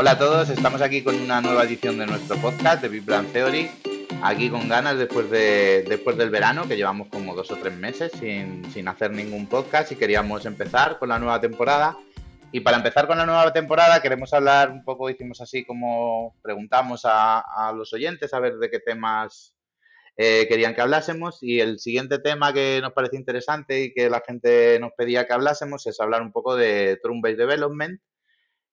Hola a todos, estamos aquí con una nueva edición de nuestro podcast de Big Brand Theory. Aquí con ganas después, de, después del verano, que llevamos como dos o tres meses sin, sin hacer ningún podcast y queríamos empezar con la nueva temporada. Y para empezar con la nueva temporada queremos hablar un poco, hicimos así como preguntamos a, los oyentes a ver de qué temas eh, querían que hablásemos y el siguiente tema que nos parece interesante y que la gente nos pedía que hablásemos es hablar un poco de Trunk-Based Development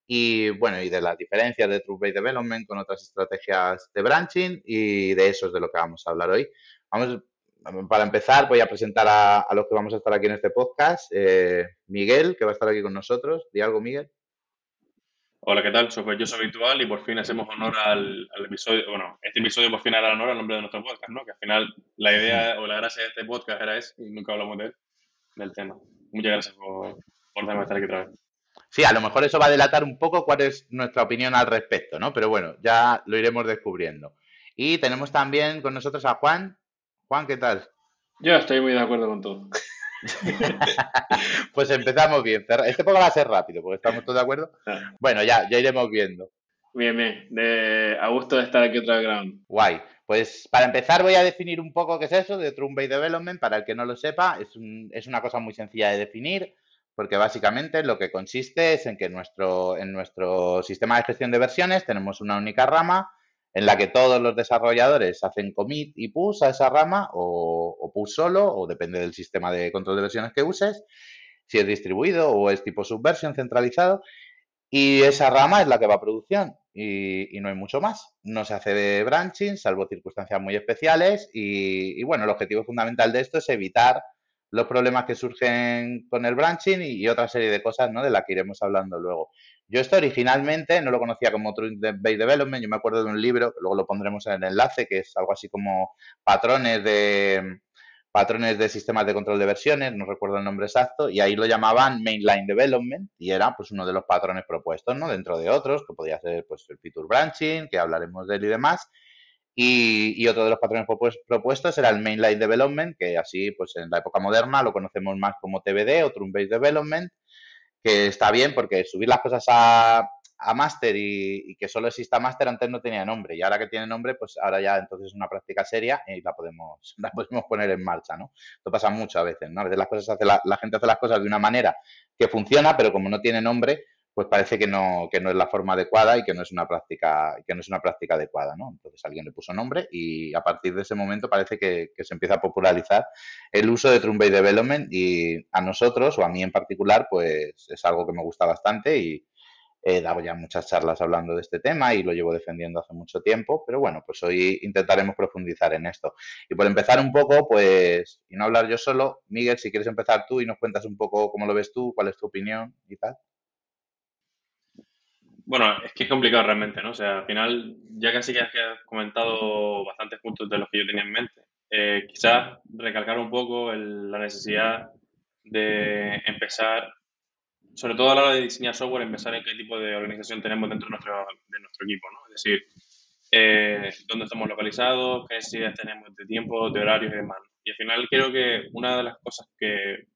y bueno, y de las diferencias de Trunk-Based Development con otras estrategias de branching y de eso es de lo que vamos a hablar hoy. Vamos, para empezar voy a presentar a, a los que vamos a estar aquí en este podcast. Eh, Miguel, que va a estar aquí con nosotros. Di algo, Miguel. Hola, ¿qué tal? Soy Yo Habitual y por fin hacemos honor al, episodio, bueno, este episodio por fin hará honor al nombre de nuestro podcast, ¿no? Que al final la idea o la gracia de este podcast era eso y nunca hablamos de él, del tema. Muchas gracias por, por estar aquí otra vez. Sí, a lo mejor eso va a delatar un poco cuál es nuestra opinión al respecto, ¿no? Pero bueno, ya lo iremos descubriendo. Y tenemos también con nosotros a Juan. Juan, ¿qué tal? Yo estoy muy de acuerdo con todo. pues empezamos bien. Este poco va a ser rápido, porque estamos todos de acuerdo. Ah. Bueno, ya, ya iremos viendo. Bien, bien. De, a gusto de estar aquí otra vez Guay. Pues para empezar voy a definir un poco qué es eso de Based Development. Para el que no lo sepa, es, un, es una cosa muy sencilla de definir, porque básicamente lo que consiste es en que nuestro, en nuestro sistema de gestión de versiones tenemos una única rama en la que todos los desarrolladores hacen commit y push a esa rama o, push solo, o depende del sistema de control de versiones que uses, si es distribuido o es tipo subversion centralizado. Y esa rama es la que va a producción y, no hay mucho más. No se hace de branching, salvo circunstancias muy especiales. Y, bueno, el objetivo fundamental de esto es evitar los problemas que surgen con el branching y, otra serie de cosas ¿no? de las que iremos hablando luego. Yo esto originalmente no lo conocía como True Based Development, yo me acuerdo de un libro, que luego lo pondremos en el enlace, que es algo así como patrones de patrones de sistemas de control de versiones, no recuerdo el nombre exacto, y ahí lo llamaban Mainline Development y era pues uno de los patrones propuestos, ¿no? Dentro de otros, que podía ser pues el Feature Branching, que hablaremos de él y demás. Y, otro de los patrones propuestos era el Mainline Development, que así, pues en la época moderna lo conocemos más como TBD o True Based Development, que está bien porque subir las cosas a, a máster y, que solo exista máster antes no tenía nombre. Y ahora que tiene nombre pues ahora ya entonces es una práctica seria y la podemos la podemos poner en marcha no esto pasa mucho a veces no a veces las cosas hace la, gente hace las cosas de una manera que funciona pero como no tiene nombre pues parece que no, que no es la forma adecuada y que no es una práctica, que no es una práctica adecuada, ¿no? Entonces alguien le puso nombre y a partir de ese momento parece que, se empieza a popularizar el uso de Trunk Based Development y a nosotros, o a mí en particular, pues es algo que me gusta bastante y he dado ya muchas charlas hablando de este tema y lo llevo defendiendo hace mucho tiempo, pero bueno, pues hoy intentaremos profundizar en esto. Y por empezar un poco, pues, y no hablar yo solo, Miguel, si quieres empezar tú y nos cuentas un poco cómo lo ves tú, cuál es tu opinión y tal. Bueno, es que es complicado realmente, ¿no? O sea, al final, ya casi que has comentado bastantes puntos de los que yo tenía en mente. Eh, quizás recalcar un poco la necesidad de empezar, sobre todo a la hora de diseñar software, empezar en qué tipo de organización tenemos dentro de nuestro, de nuestro equipo, ¿no? Es decir, eh, dónde estamos localizados, qué necesidades tenemos de tiempo, de horarios y demás. Y al final creo que una de las cosas que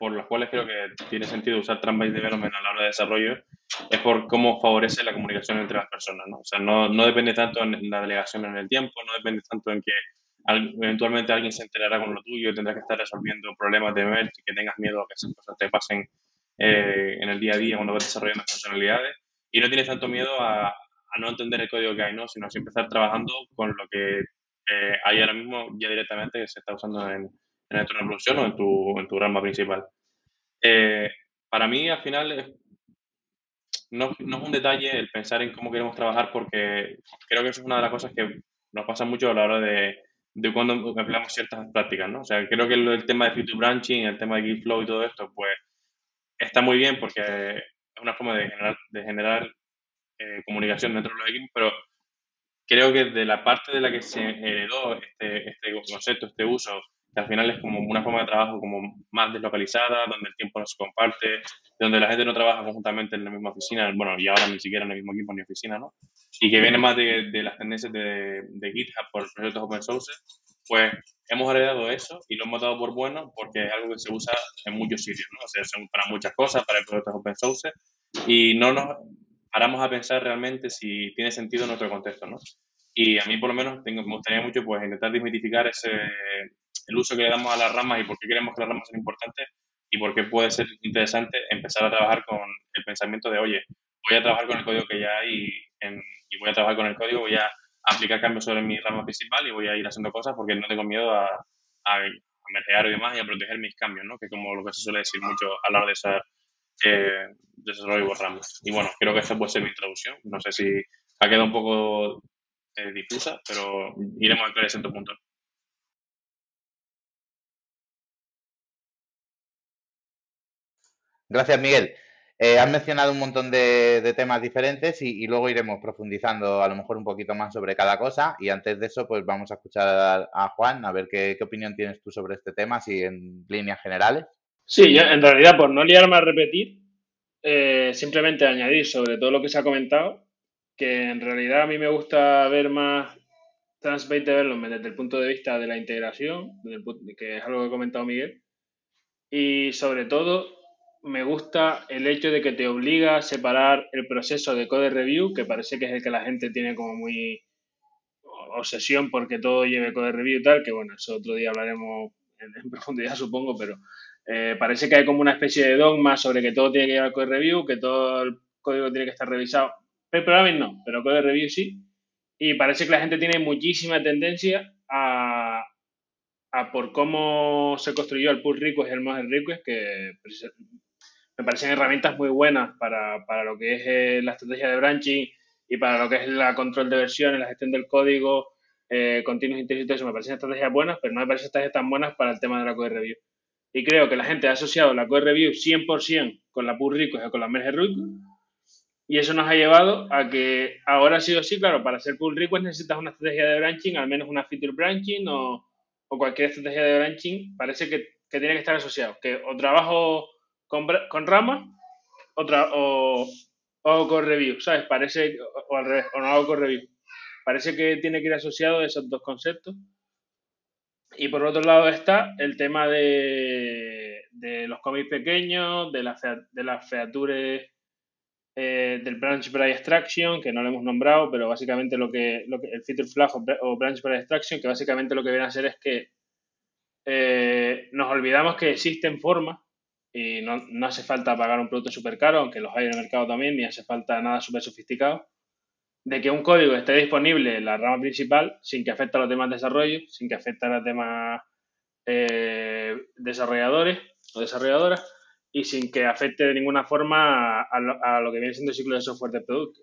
por las cuales creo que tiene sentido usar Trunk-Based Development a la hora de desarrollo es por cómo favorece la comunicación entre las personas, ¿no? O sea, no, no depende tanto en la delegación en el tiempo, no depende tanto en que eventualmente alguien se enterará con lo tuyo y tendrás que estar resolviendo problemas de merch y que tengas miedo a que esas cosas te pasen eh, en el día a día cuando vas desarrollando funcionalidades y no tienes tanto miedo a, a, no entender el código que hay, ¿no? Sino a empezar trabajando con lo que eh, hay ahora mismo ya directamente que se está usando en, en el entorno de producción o en tu, en tu rama principal. Eh, para mí, al final, no, no, es un detalle el pensar en cómo queremos trabajar porque creo que eso es una de las cosas que nos pasa mucho a la hora de, de cuando empleamos ciertas prácticas, ¿no? O sea, creo que el, tema de feature branching, el tema de Git flow y todo esto, pues está muy bien porque es una forma de generar, de generar eh, comunicación dentro de los equipos, pero creo que de la parte de la que se heredó este, este concepto, este uso que al final es como una forma de trabajo como más deslocalizada, donde el tiempo no se comparte, donde la gente no trabaja conjuntamente en la misma oficina, bueno, y ahora ni siquiera en el mismo equipo ni oficina, ¿no? Y que viene más de, de las tendencias de, de, GitHub por proyectos open source, pues hemos heredado eso y lo hemos dado por bueno porque es algo que se usa en muchos sitios, ¿no? O sea, para muchas cosas, para proyectos open source, y no nos, paramos a pensar realmente si tiene sentido en nuestro contexto, ¿no? Y a mí, por lo menos, tengo, me gustaría mucho pues, intentar desmitificar ese, el uso que le damos a las ramas y por qué queremos que las ramas sean importantes y por qué puede ser interesante empezar a trabajar con el pensamiento de, oye, voy a trabajar con el código que ya hay y voy a trabajar con el código, voy a aplicar cambios sobre mi rama principal y voy a ir haciendo cosas porque no tengo miedo a, a, a y demás y a proteger mis cambios, ¿no? Que como lo que se suele decir mucho a la hora de esa eh, desarrollo de ramas. Y bueno, creo que esta puede ser mi introducción. No sé si ha quedado un poco eh, difusa, pero iremos a creer tu Gracias, Miguel. Eh, has mencionado un montón de, temas diferentes y, luego iremos profundizando a lo mejor un poquito más sobre cada cosa. Y antes de eso, pues vamos a escuchar a Juan a ver qué, opinión tienes tú sobre este tema, si en líneas generales. Sí, en realidad, por no liarme a repetir, eh, simplemente añadir sobre todo lo que se ha comentado, que en realidad a mí me gusta ver más Transbase Development desde el punto de vista de la integración, que es algo que ha comentado Miguel, y sobre todo me gusta el hecho de que te obliga a separar el proceso de code review, que parece que es el que la gente tiene como muy obsesión porque todo lleve code review y tal, que bueno, eso otro día hablaremos en, profundidad supongo, pero eh, parece que hay como una especie de dogma sobre que todo tiene que llevar code review, que todo el código tiene que estar revisado. Pero no, pero code review sí. Y parece que la gente tiene muchísima tendencia a, a por cómo se construyó el pull request y el merge request, que me parecen herramientas muy buenas para, para lo que es eh, la estrategia de branching y para lo que es la control de versiones, la gestión del código, eh, continuos eso me parecen estrategias buenas, pero no me parecen estrategias tan buenas para el tema de la code review. Y creo que la gente ha asociado la code review 100% con la pull request o con la merge request, y eso nos ha llevado a que ahora ha sido así, claro, para hacer pull request necesitas una estrategia de branching, al menos una feature branching o, o cualquier estrategia de branching, parece que, que tiene que estar asociado. Que o trabajo con, con rama otra, o, o con review, ¿sabes? Parece, o, al revés, o no hago con review. Parece que tiene que ir asociado a esos dos conceptos. Y por otro lado está el tema de, de los cómics pequeños, de, la de las features eh, del branch by extraction, que no lo hemos nombrado, pero básicamente lo que, lo que el feature flag o, branch by extraction, que básicamente lo que viene a hacer es que eh, nos olvidamos que existen formas y no, hace falta pagar un producto súper caro, aunque los hay en el mercado también, ni hace falta nada súper sofisticado, de que un código esté disponible en la rama principal sin que afecte a los demás desarrollos, sin que afecte a los demás eh, desarrolladores o desarrolladoras y sin que afecte de ninguna forma a lo, que viene siendo el ciclo de software del producto.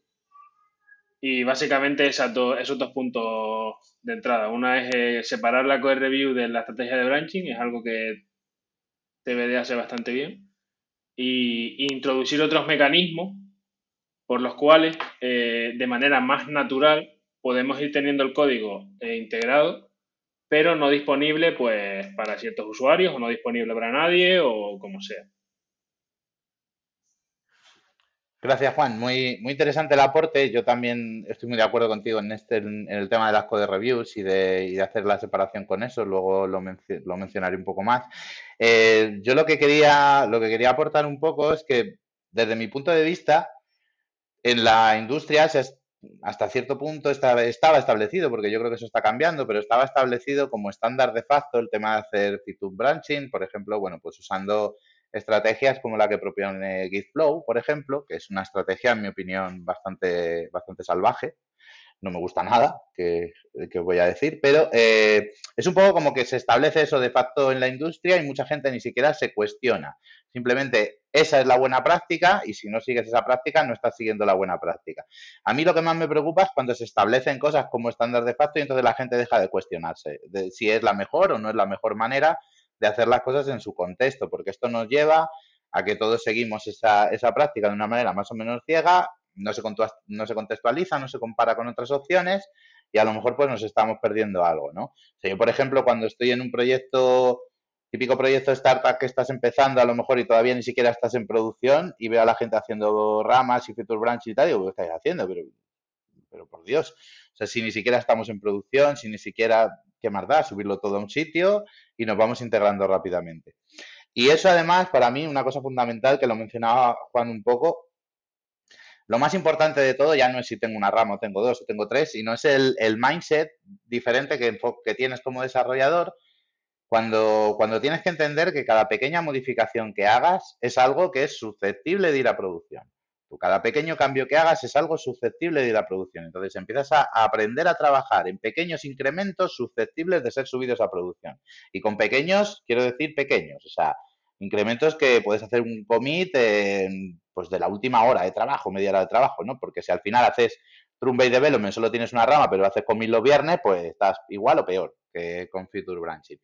Y básicamente esos dos puntos de entrada. Una es eh, separar la code review de la estrategia de branching, es algo que TBD hace bastante bien, y, introducir otros mecanismos por los cuales eh, de manera más natural podemos ir teniendo el código eh, integrado, pero no disponible pues para ciertos usuarios o no disponible para nadie o como sea. Gracias, Juan. Muy, muy interesante el aporte. Yo también estoy muy de acuerdo contigo en, este, en el tema de las code reviews y de, y de hacer la separación con eso. Luego lo, lo mencionaré un poco más. Eh, yo lo que, quería, lo que quería aportar un poco es que, desde mi punto de vista, en la industria hasta cierto punto estaba, estaba establecido, porque yo creo que eso está cambiando, pero estaba establecido como estándar de facto el tema de hacer feature branching, por ejemplo, bueno, pues usando estrategias como la que propone Gitflow, por ejemplo, que es una estrategia, en mi opinión, bastante, bastante salvaje. No me gusta nada, que, voy a decir, pero eh, es un poco como que se establece eso de facto en la industria y mucha gente ni siquiera se cuestiona. Simplemente esa es la buena práctica y si no sigues esa práctica no estás siguiendo la buena práctica. A mí lo que más me preocupa es cuando se establecen cosas como estándar de facto y entonces la gente deja de cuestionarse de si es la mejor o no es la mejor manera de hacer las cosas en su contexto, porque esto nos lleva a que todos seguimos esa, esa práctica de una manera más o menos ciega, no se, no se contextualiza, no se compara con otras opciones y a lo mejor pues nos estamos perdiendo algo, ¿no? yo, por ejemplo, cuando estoy en un proyecto, típico proyecto startup que estás empezando a lo mejor y todavía ni siquiera estás en producción y veo a la gente haciendo ramas y feature branch y tal, digo, ¿qué estáis haciendo? Pero, pero por Dios, o sea, si ni siquiera estamos en producción, si ni siquiera ¿qué más da? Subirlo todo a un sitio y nos vamos integrando rápidamente. Y eso además, para mí, una cosa fundamental que lo mencionaba Juan un poco, lo más importante de todo ya no es si tengo una rama o tengo dos o tengo tres, sino es el, el mindset diferente que, que tienes como desarrollador cuando, cuando tienes que entender que cada pequeña modificación que hagas es algo que es susceptible de ir a producción. cada pequeño cambio que hagas es algo susceptible de ir a producción. Entonces empiezas a, aprender a trabajar en pequeños incrementos susceptibles de ser subidos a producción. Y con pequeños, quiero decir pequeños, o sea, incrementos que puedes hacer un commit pues de la última hora de trabajo, media hora de trabajo, ¿no? Porque si al final haces Trunk-Based Development, solo tienes una rama, pero haces commit los viernes, pues estás igual o peor que con Feature Branching.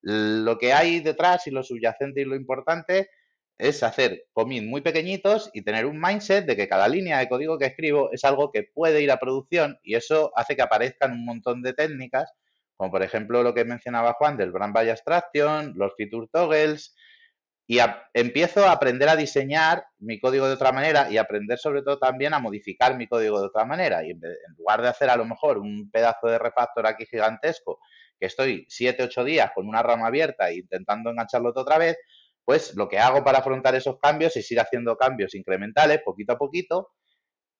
Lo que hay detrás y lo subyacente y lo importante es hacer commit muy pequeñitos y tener un mindset de que cada línea de código que escribo es algo que puede ir a producción y eso hace que aparezcan un montón de técnicas, como por ejemplo lo que mencionaba Juan del Brand By Abstraction, los feature toggles, y empiezo a aprender a diseñar mi código de otra manera y aprender sobre todo también a modificar mi código de otra manera. Y en, lugar de hacer a lo mejor un pedazo de refactor aquí gigantesco que estoy 7, 8 días con una rama abierta e intentando engancharlo otra vez, pues lo que hago para afrontar esos cambios es ir haciendo cambios incrementales poquito a poquito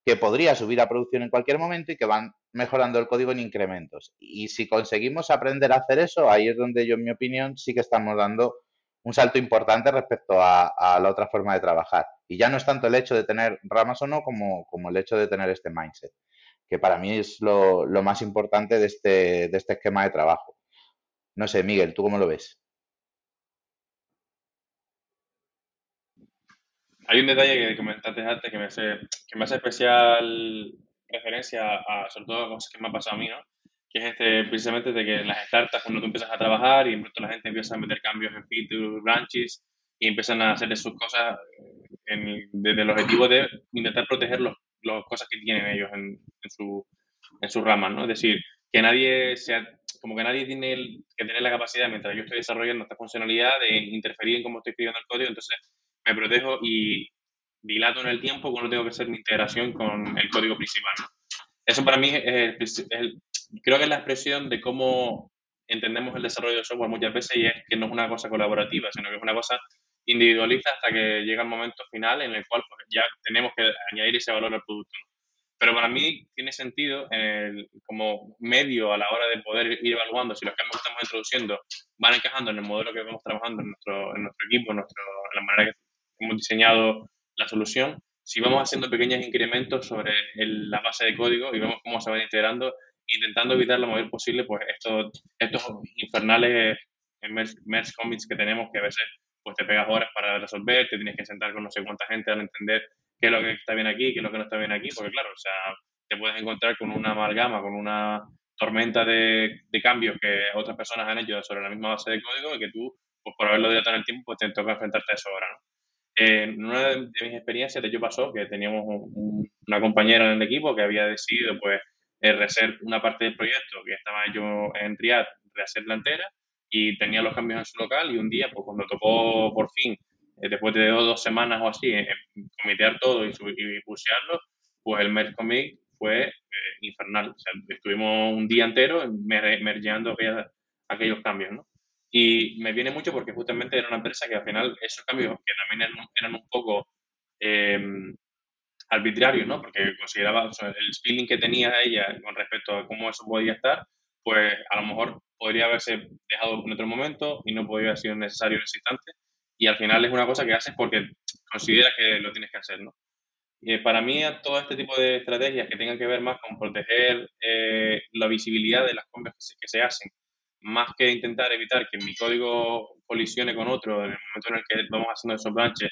que podría subir a producción en cualquier momento y que van mejorando el código en incrementos. Y si conseguimos aprender a hacer eso, ahí es donde yo, en mi opinión, sí que estamos dando un salto importante respecto a, la otra forma de trabajar. Y ya no es tanto el hecho de tener ramas o no como, como el hecho de tener este mindset que para mí es lo, más importante de este, de este esquema de trabajo. No sé, Miguel, ¿tú cómo lo ves? Hay un detalle que comentaste antes que me hace, que me hace especial referencia a, sobre todo a cosas que me ha pasado a mí, ¿no? Que es este, precisamente de que las startups, cuando tú empiezas a trabajar y pronto la gente empieza a meter cambios en features, branches y empiezan a hacer sus cosas en, desde el objetivo de intentar proteger los las cosas que tienen ellos en, su, en sus ramas, ¿no? Es decir, que nadie sea, como que nadie tiene que tener la capacidad, mientras yo estoy desarrollando esta funcionalidad, de interferir en cómo estoy escribiendo el código, entonces me protejo y dilato en el tiempo cuando tengo que hacer mi integración con el código principal, ¿no? Eso para mí es, creo que es la expresión de cómo entendemos el desarrollo de software muchas veces y es que no es una cosa colaborativa, sino que es una cosa individualiza hasta que llega el momento final en el cual pues, ya tenemos que añadir ese valor al producto. Pero para mí tiene sentido como medio a la hora de poder ir evaluando si los cambios que estamos introduciendo van encajando en el modelo que vamos trabajando en nuestro, equipo, en, nuestro, la manera que hemos diseñado la solución, si vamos haciendo pequeños incrementos sobre la base de código y vemos cómo se van integrando, intentando evitar lo mayor posible pues estos, estos infernales merge commits que tenemos que a veces pues te pegas horas para resolver, te tienes que sentar con no sé cuánta gente a entender qué es lo que está bien aquí, qué es lo que no está bien aquí, porque claro, o sea, te puedes encontrar con una amalgama, con una tormenta de, cambios que otras personas han hecho sobre la misma base de código y que tú, pues por haberlo dilatado en el tiempo, pues te toca enfrentarte a eso ahora, ¿no? en una de, mis experiencias, de hecho pasó que teníamos una compañera en el equipo que había decidido, pues, eh, rehacer una parte del proyecto que estaba yo en Triad, rehacerla entera, y tenía los cambios en su local y un día, pues cuando tocó por fin, eh, después de dos, semanas o así, comitear todo y, y pushearlo, pues el merge commit fue eh, infernal. Estuvimos un día entero mergeando aquellos, cambios. Y me viene mucho porque justamente era una empresa que al final esos cambios, que también eran, un poco em, arbitrarios, ¿no? Porque consideraba el feeling que tenía ella con respecto a cómo eso podía estar, pues a lo mejor podría haberse dejado en otro momento y no podría haber sido necesario en ese instante. Y al final es una cosa que haces porque consideras que lo tienes que hacer, ¿no? Y para mí, todo este tipo de estrategias que tengan que ver más con proteger eh, la visibilidad de las compras que se, hacen, más que intentar evitar que mi código colisione con otro en el momento en el que vamos haciendo esos branches,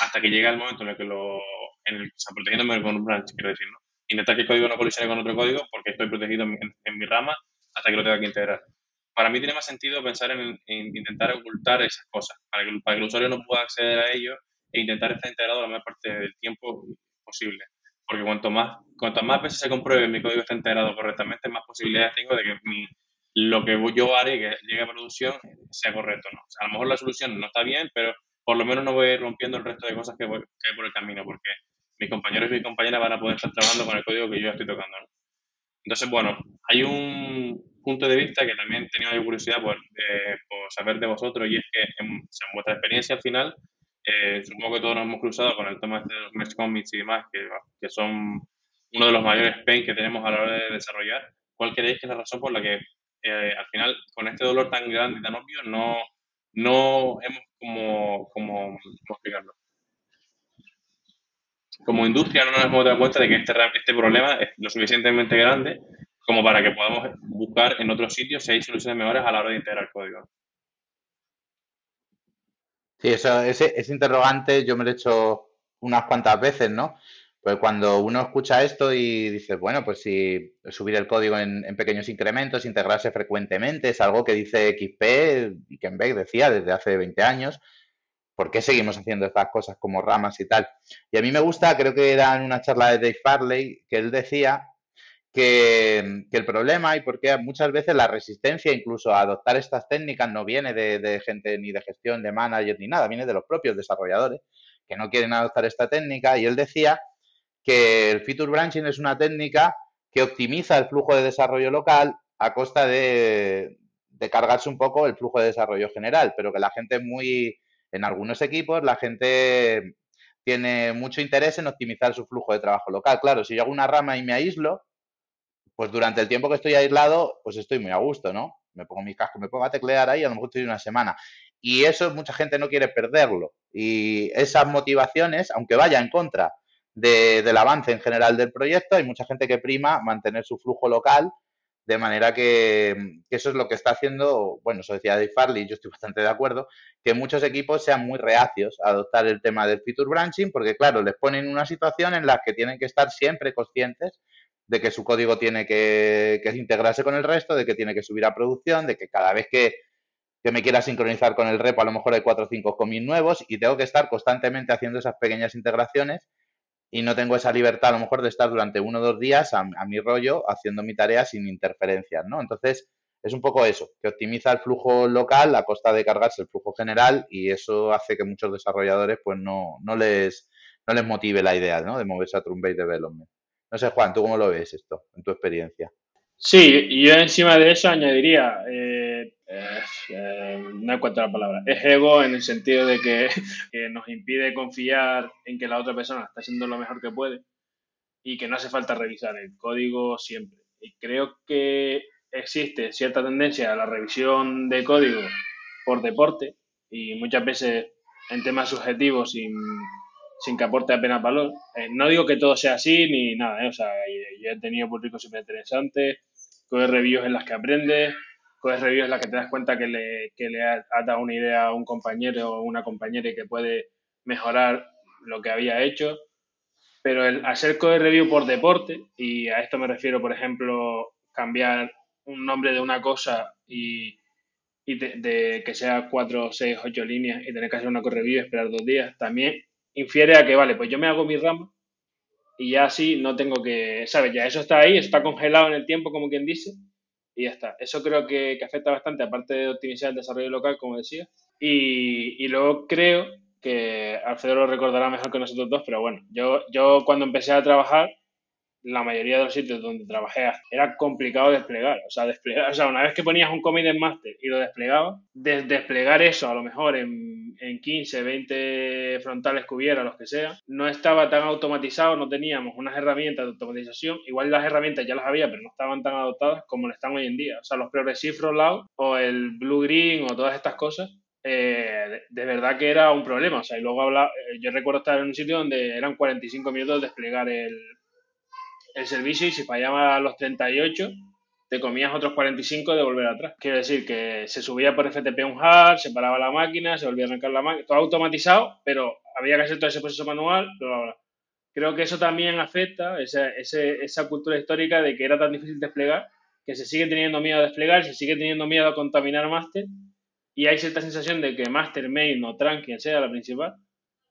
hasta que llega el momento en el que lo. En protegiéndome con un branch, quiero decir, ¿no? Intentar que el código no colisione con otro código porque estoy protegido en mi rama hasta que lo tenga que integrar para mí tiene más sentido pensar en, intentar ocultar esas cosas, para que, el usuario no pueda acceder a ello e intentar estar integrado la mayor parte del tiempo posible. Porque cuanto más, cuanto más veces se compruebe mi código está integrado correctamente, más posibilidades tengo de que lo que yo haré que llegue a producción sea correcto. ¿no? a lo mejor la solución no está bien, pero por lo menos no voy rompiendo el resto de cosas que, voy, que hay por el camino, porque mis compañeros y mis compañeras van a poder estar trabajando con el código que yo estoy tocando. ¿no? Entonces, bueno, hay un punto de vista que también tenía curiosidad por, eh, por, saber de vosotros y es que en, vuestra experiencia al final, eh, supongo que todos nos hemos cruzado con el tema este de los mesh comics y demás, que que son uno de los mayores pain que tenemos a la hora de desarrollar, ¿cuál creéis que es la razón por la que eh, al final, con este dolor tan grande y tan obvio, no, no hemos como, como, ¿cómo explicarlo? Como industria no nos hemos dado cuenta de que este, este problema es lo suficientemente grande como para que podamos buscar en otros sitios si hay soluciones mejores a la hora de integrar código. Sí, eso, ese, ese interrogante yo me lo he hecho unas cuantas veces, ¿no? Pues cuando uno escucha esto y dice, bueno, pues si subir el código en, pequeños incrementos, integrarse frecuentemente, es algo que dice XP y Kenbeck decía desde hace 20 años, ¿por qué seguimos haciendo estas cosas como ramas y tal? Y a mí me gusta, creo que era en una charla de Dave Farley, que él decía que, el problema y porque muchas veces la resistencia incluso a adoptar estas técnicas no viene de, de gente ni de gestión, de manager ni nada, viene de los propios desarrolladores que no quieren adoptar esta técnica y él decía que el feature branching es una técnica que optimiza el flujo de desarrollo local a costa de, cargarse un poco el flujo de desarrollo general, pero que la gente es muy, en algunos equipos, la gente tiene mucho interés en optimizar su flujo de trabajo local. Claro, si yo hago una rama y me aíslo, pues durante el tiempo que estoy aislado, pues estoy muy a gusto, ¿no? Me pongo mi casco, me pongo a teclear ahí, a lo mejor estoy una semana. Y eso mucha gente no quiere perderlo. Y esas motivaciones, aunque vaya en contra del avance en general del proyecto. Hay mucha gente que prima mantener su flujo local, de manera que, eso es lo que está haciendo, bueno, decía Dave Farley, yo estoy bastante de acuerdo, que muchos equipos sean muy reacios a adoptar el tema del feature branching, porque claro, les ponen una situación en la que tienen que estar siempre conscientes de que su código tiene que, integrarse con el resto, de que tiene que subir a producción, de que cada vez que, que me quiera sincronizar con el repo, a lo mejor hay cuatro o cinco commits nuevos y tengo que estar constantemente haciendo esas pequeñas integraciones y no tengo esa libertad a lo mejor de estar durante uno o dos días a, mi rollo haciendo mi tarea sin interferencias, ¿no? Entonces, es un poco eso, que optimiza el flujo local a costa de cargarse el flujo general y eso hace que muchos desarrolladores pues no, no les no les motive la idea ¿no? de moverse a Trunk-Based Development. No sé, Juan, ¿tú cómo lo ves esto en tu experiencia? Sí, y yo encima de eso añadiría, eh, eh, no encuentro la palabra, es ego en el sentido de que, nos impide confiar en que la otra persona está haciendo lo mejor que puede y que no hace falta revisar el código siempre. Y creo que existe cierta tendencia a la revisión de código por deporte y muchas veces en temas subjetivos sin, sin que aporte apenas valor. Eh, no digo que todo sea así ni nada, o sea, yo he tenido públicos súper interesantes coges reviews en las que aprendes, coges reviews en las que te das cuenta que le, que le has dado una idea a un compañero o una compañera y que puede mejorar lo que había hecho. Pero el hacer code review por deporte, y a esto me refiero, por ejemplo, cambiar un nombre de una cosa y, y de, que sea cuatro, seis, ocho líneas y tener que hacer una code review y esperar dos días, también infiere a que, vale, pues yo me hago mi rama y ya así no tengo que, ¿sabes? Ya eso está ahí, está congelado en el tiempo, como quien dice, y ya está. Eso creo que, afecta bastante, aparte de optimizar el desarrollo local, como decía. Y, y luego creo que Alfredo lo recordará mejor que nosotros dos, pero bueno, yo, yo cuando empecé a trabajar, la mayoría de los sitios donde trabajé era complicado desplegar. O sea, desplegar, o sea, una vez que ponías un commit en master y lo desplegabas, desplegar eso a lo mejor en, en 15, 20 frontales que hubiera, los que sea, no estaba tan automatizado, no teníamos unas herramientas de automatización. Igual las herramientas ya las había, pero no estaban tan adoptadas como lo están hoy en día. O sea, los Progressive Rollout o el Blue Green o todas estas cosas eh, de, verdad que era un problema. O sea, y luego habla, eh, yo recuerdo estar en un sitio donde eran 45 minutos desplegar el, el servicio y si fallaba a los 38, te comías otros 45 de volver atrás. Quiero decir que se subía por FTP un hard, se paraba la máquina, se volvía a arrancar la máquina, todo automatizado, pero había que hacer todo ese proceso manual, Creo que eso también afecta, esa, esa cultura histórica de que era tan difícil desplegar, que se sigue teniendo miedo a desplegar, se sigue teniendo miedo a contaminar master, y hay cierta sensación de que master, main o trunk, quien sea la principal,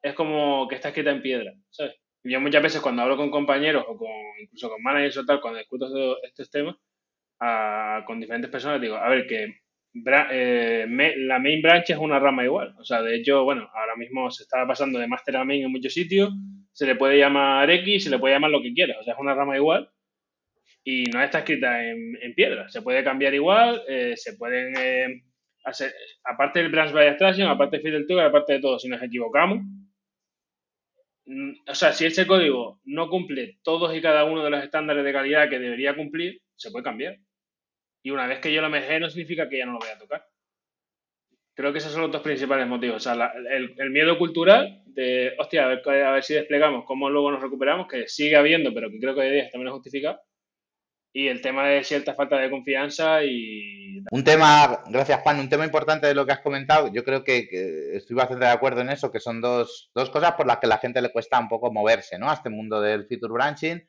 es como que está escrita en piedra, ¿sabes? Yo muchas veces cuando hablo con compañeros o con, incluso con managers o tal, cuando discuto estos temas, con diferentes personas, digo, a ver, que eh, la main branch es una rama igual. O sea, de hecho, bueno, ahora mismo se está pasando de master a main en muchos sitios, se le puede llamar X, se le puede llamar lo que quieras. O sea, es una rama igual y no está escrita en, piedra. Se puede cambiar igual, eh, se pueden eh, hacer, aparte del branch by extraction, aparte del to, aparte de todo, si nos equivocamos, o sea, si ese código no cumple todos y cada uno de los estándares de calidad que debería cumplir, se puede cambiar. Y una vez que yo lo mejé, no significa que ya no lo voy a tocar. Creo que esos son los dos principales motivos. O sea, el, miedo cultural de, hostia, a ver, a ver si desplegamos, cómo luego nos recuperamos, que sigue habiendo, pero que creo que hoy día también lo justifica y el tema de cierta falta de confianza y... Un tema, gracias Juan, un tema importante de lo que has comentado, yo creo que, estoy bastante de acuerdo en eso, que son dos, dos, cosas por las que la gente le cuesta un poco moverse, ¿no? A este mundo del feature branching.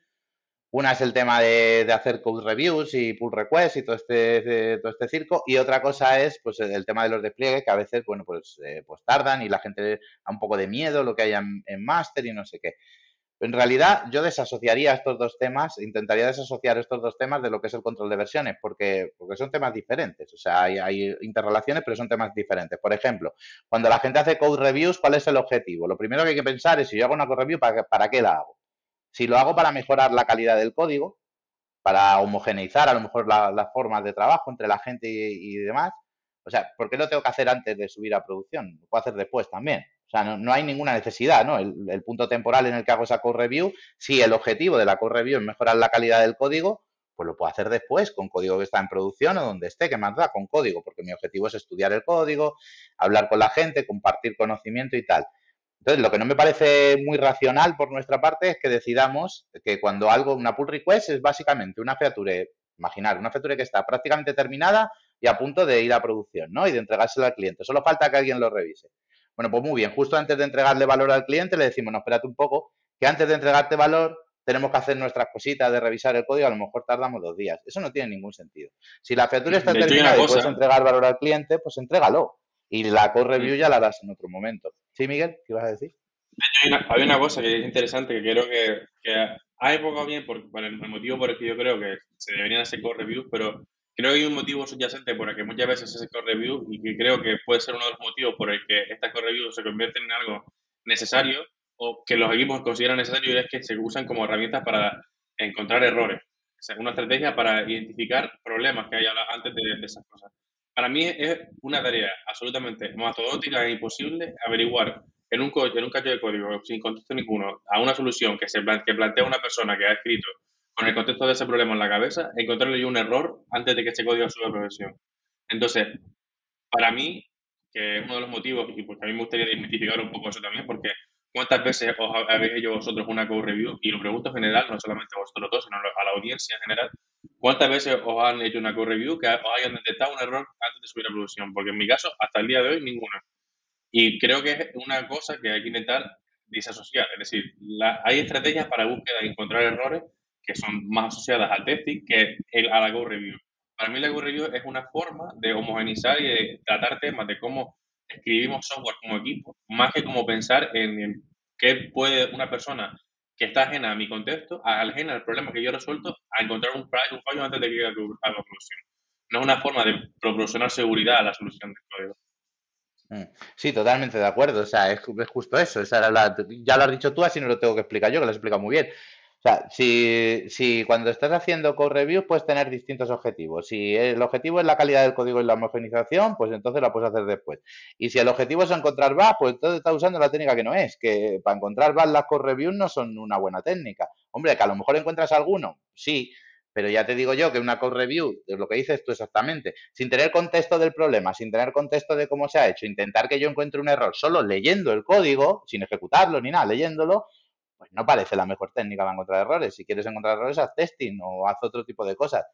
Una es el tema de, hacer code reviews y pull requests y todo este, todo este circo, y otra cosa es pues el tema de los despliegues, que a veces, bueno, pues, eh, pues tardan y la gente da un poco de miedo lo que hay en, en master y no sé qué. En realidad, yo desasociaría estos dos temas, intentaría desasociar estos dos temas de lo que es el control de versiones, porque, porque son temas diferentes. O sea, hay, interrelaciones, pero son temas diferentes. Por ejemplo, cuando la gente hace code reviews, ¿cuál es el objetivo? Lo primero que hay que pensar es si yo hago una code review, ¿para, para qué la hago? Si lo hago para mejorar la calidad del código, para homogeneizar a lo mejor las formas de trabajo entre la gente y, y, demás, o sea, ¿por qué lo tengo que hacer antes de subir a producción? Lo puedo hacer después también. O sea, no, hay ninguna necesidad, ¿no? El, punto temporal en el que hago esa code review, si el objetivo de la code review es mejorar la calidad del código, pues lo puedo hacer después con código que está en producción o donde esté, que más da con código, porque mi objetivo es estudiar el código, hablar con la gente, compartir conocimiento y tal. Entonces, lo que no me parece muy racional por nuestra parte es que decidamos que cuando algo, una pull request es básicamente una feature, imaginar, una feature que está prácticamente terminada y a punto de ir a producción, ¿no? Y de entregársela al cliente. Solo falta que alguien lo revise. Bueno, pues muy bien, justo antes de entregarle valor al cliente le decimos, no, espérate un poco, que antes de entregarte valor tenemos que hacer nuestras cositas de revisar el código, a lo mejor tardamos dos días. Eso no tiene ningún sentido. Si la feature está terminada y puedes entregar valor al cliente, pues entrégalo. Y la code review ya la harás en otro momento. ¿Sí, Miguel? ¿Qué ibas a decir? hay una, cosa que es interesante que creo que, que hay poco bien por, el, motivo por el que yo creo que se deberían hacer code reviews, pero Creo que hay un motivo subyacente por el que muchas veces hace core review y que creo que puede ser uno de los motivos por el que estas core reviews se convierten en algo necesario o que los equipos consideran necesario y es que se usan como herramientas para encontrar errores. O sea, una estrategia para identificar problemas que hay antes de, esas cosas. Para mí es una tarea absolutamente mastodóntica e imposible averiguar en un, en un cacho de código sin contexto ninguno a una solución que, se, que plantea una persona que ha escrito con el contexto de ese problema en la cabeza, encontrarle un error antes de que ese código suba a producción. Entonces, para mí, que es uno de los motivos, y porque a mí me gustaría identificar un poco eso también, porque ¿cuántas veces os habéis hecho vosotros una code review? Y lo pregunto en general, no solamente a vosotros dos, sino a la audiencia en general. ¿Cuántas veces os han hecho una code review que os hayan detectado un error antes de subir a producción? Porque en mi caso, hasta el día de hoy, ninguna. Y creo que es una cosa que hay que intentar disasociar. Es decir, hay estrategias para búsqueda y encontrar errores que son más asociadas al testing que el, a la Go Review. Para mí la Go Review es una forma de homogenizar y de tratar temas de cómo escribimos software como equipo, más que como pensar en, qué puede una persona que está ajena a mi contexto, ajena al problema que yo he resuelto, a encontrar un, fallo antes de que llegue a la producción. No es una forma de proporcionar seguridad a la solución del código. Mm. Sí, totalmente de acuerdo. O sea, es, justo eso. Esa ya lo has dicho tú, así no lo tengo que explicar yo, que lo has explicado muy bien. O sea, si, si cuando estás haciendo code reviews puedes tener distintos objetivos. Si el objetivo es la calidad del código y la homogenización, pues entonces la puedes hacer después. Y si el objetivo es encontrar bugs, pues entonces estás usando la técnica que no es, que para encontrar bugs las code reviews no son una buena técnica. Hombre, que a lo mejor encuentras alguno, sí, pero ya te digo yo que una code review, lo que dices tú exactamente, sin tener contexto del problema, sin tener contexto de cómo se ha hecho, intentar que yo encuentre un error solo leyendo el código, sin ejecutarlo ni nada, leyéndolo, pues no parece la mejor técnica para encontrar errores. Si quieres encontrar errores, haz testing o haz otro tipo de cosas.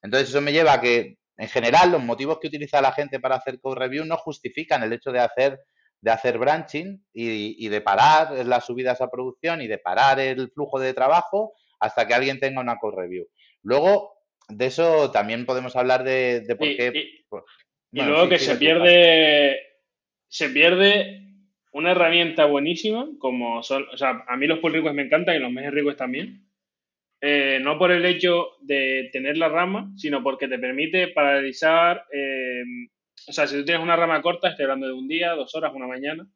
Entonces, eso me lleva a que, en general, los motivos que utiliza la gente para hacer code review no justifican el hecho de hacer, de hacer branching y, de parar las subidas a producción y de parar el flujo de trabajo hasta que alguien tenga una code review. Luego, de eso también podemos hablar de, por qué. Y, luego que se pierde, se pierde una herramienta buenísima, como son, o sea, a mí los pull requests me encantan y los mesh requests también. Eh, no por el hecho de tener la rama, sino porque te permite paralizar, eh, o sea, si tú tienes una rama corta, estoy hablando de un día, dos horas, una mañana,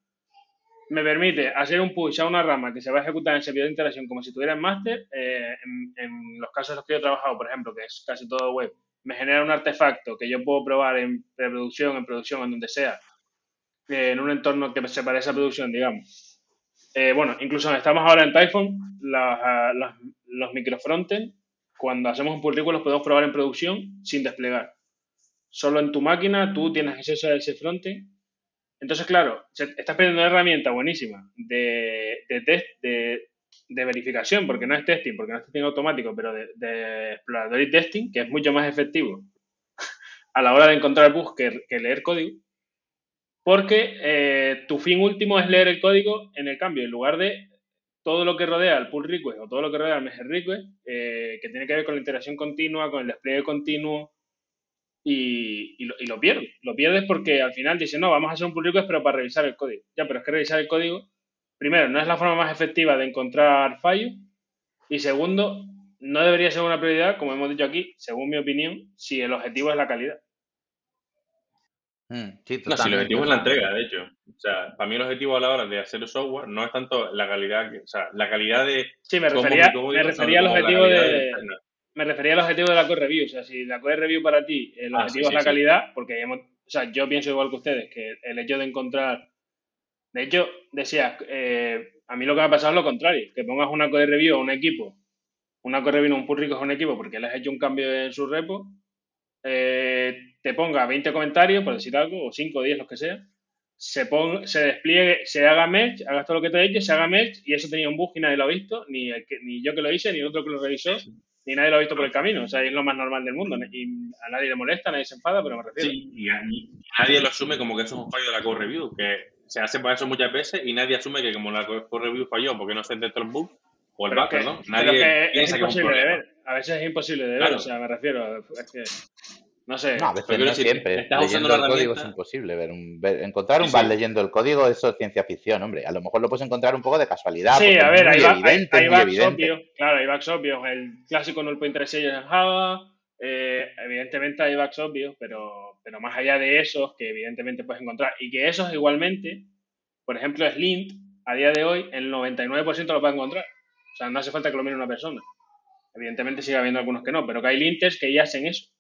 me permite hacer un push a una rama que se va a ejecutar en servidor de interacción como si estuviera en master. Eh, en, los casos en los que yo he trabajado, por ejemplo, que es casi todo web, me genera un artefacto que yo puedo probar en preproducción, en producción, en donde sea, en un entorno que se parece a producción, digamos. eh, bueno, incluso estamos ahora en Typhon, ah, los microfronten, cuando hacemos un pull request los podemos probar en producción sin desplegar. Solo en tu máquina tú tienes acceso a ese frontend. Entonces, claro, estás pidiendo una herramienta buenísima de, de test, de, verificación, porque no es testing, porque no es testing automático, pero de, de explorador y testing, que es mucho más efectivo a la hora de encontrar bugs que leer código porque eh, tu fin último es leer el código en el cambio, en lugar de todo lo que rodea al pull request o todo lo que rodea al merge request, eh, que tiene que ver con la interacción continua, con el despliegue continuo, y, lo, y, lo, pierdes. Lo pierdes porque al final dice, no, vamos a hacer un pull request, pero para revisar el código. Ya, pero es que revisar el código, primero, no es la forma más efectiva de encontrar fallos, y segundo, no debería ser una prioridad, como hemos dicho aquí, según mi opinión, si el objetivo es la calidad. Mm, no, si el objetivo es la entrega, de hecho. O sea, para mí el objetivo a la hora de hacer el software no es tanto la calidad, o sea, la calidad de... Sí, me refería, me refería al objetivo de... me refería al objetivo de la core review. O sea, si la core review para ti, el ah, objetivo es la calidad, porque o sea, yo pienso igual que ustedes, que el hecho de encontrar. De hecho, decía, eh, a mí lo que me ha pasado es lo contrario, que pongas una core review a un equipo, una core review, un pull request a un equipo, porque le has hecho un cambio en su repo, eh, te ponga 20 comentarios, por decir algo, o 5 o 10, los que sea, se, ponga, se despliegue, se haga merge, hagas todo lo que te he dicho, se haga merge, y eso tenía un bug y nadie lo ha visto, ni, ni yo que lo hice, ni el otro que lo revisó, ni nadie lo ha visto por el camino. O sea, es lo más normal del mundo. Y a nadie le molesta, nadie se enfada, pero me refiero. Sí, y, nadie lo asume como que eso es un fallo de la core review, que se hace para eso muchas veces y nadie asume que como la core review falló porque no se dentro el bug o el bug, perdón, nadie piensa que es imposible de ver. A veces es imposible de ver, o sea, me refiero. Es que no sé. No, a veces no siempre. Leyendo el código es imposible. Ver encontrar un bug leyendo el código, eso es ciencia ficción, hombre. A lo mejor lo puedes encontrar un poco de casualidad. Sí, a ver, hay, hay, bugs obvios. Claro, hay bugs obvios. El clásico null pointer en Java. Eh, evidentemente hay bugs obvios, pero, pero más allá de esos que evidentemente puedes encontrar. Y que esos igualmente, por ejemplo, Slint, a día de hoy, el 99% lo puede encontrar. Sea, no hace falta que lo mire una persona. Evidentemente sigue habiendo algunos que no, pero que hay linters que ya hacen eso.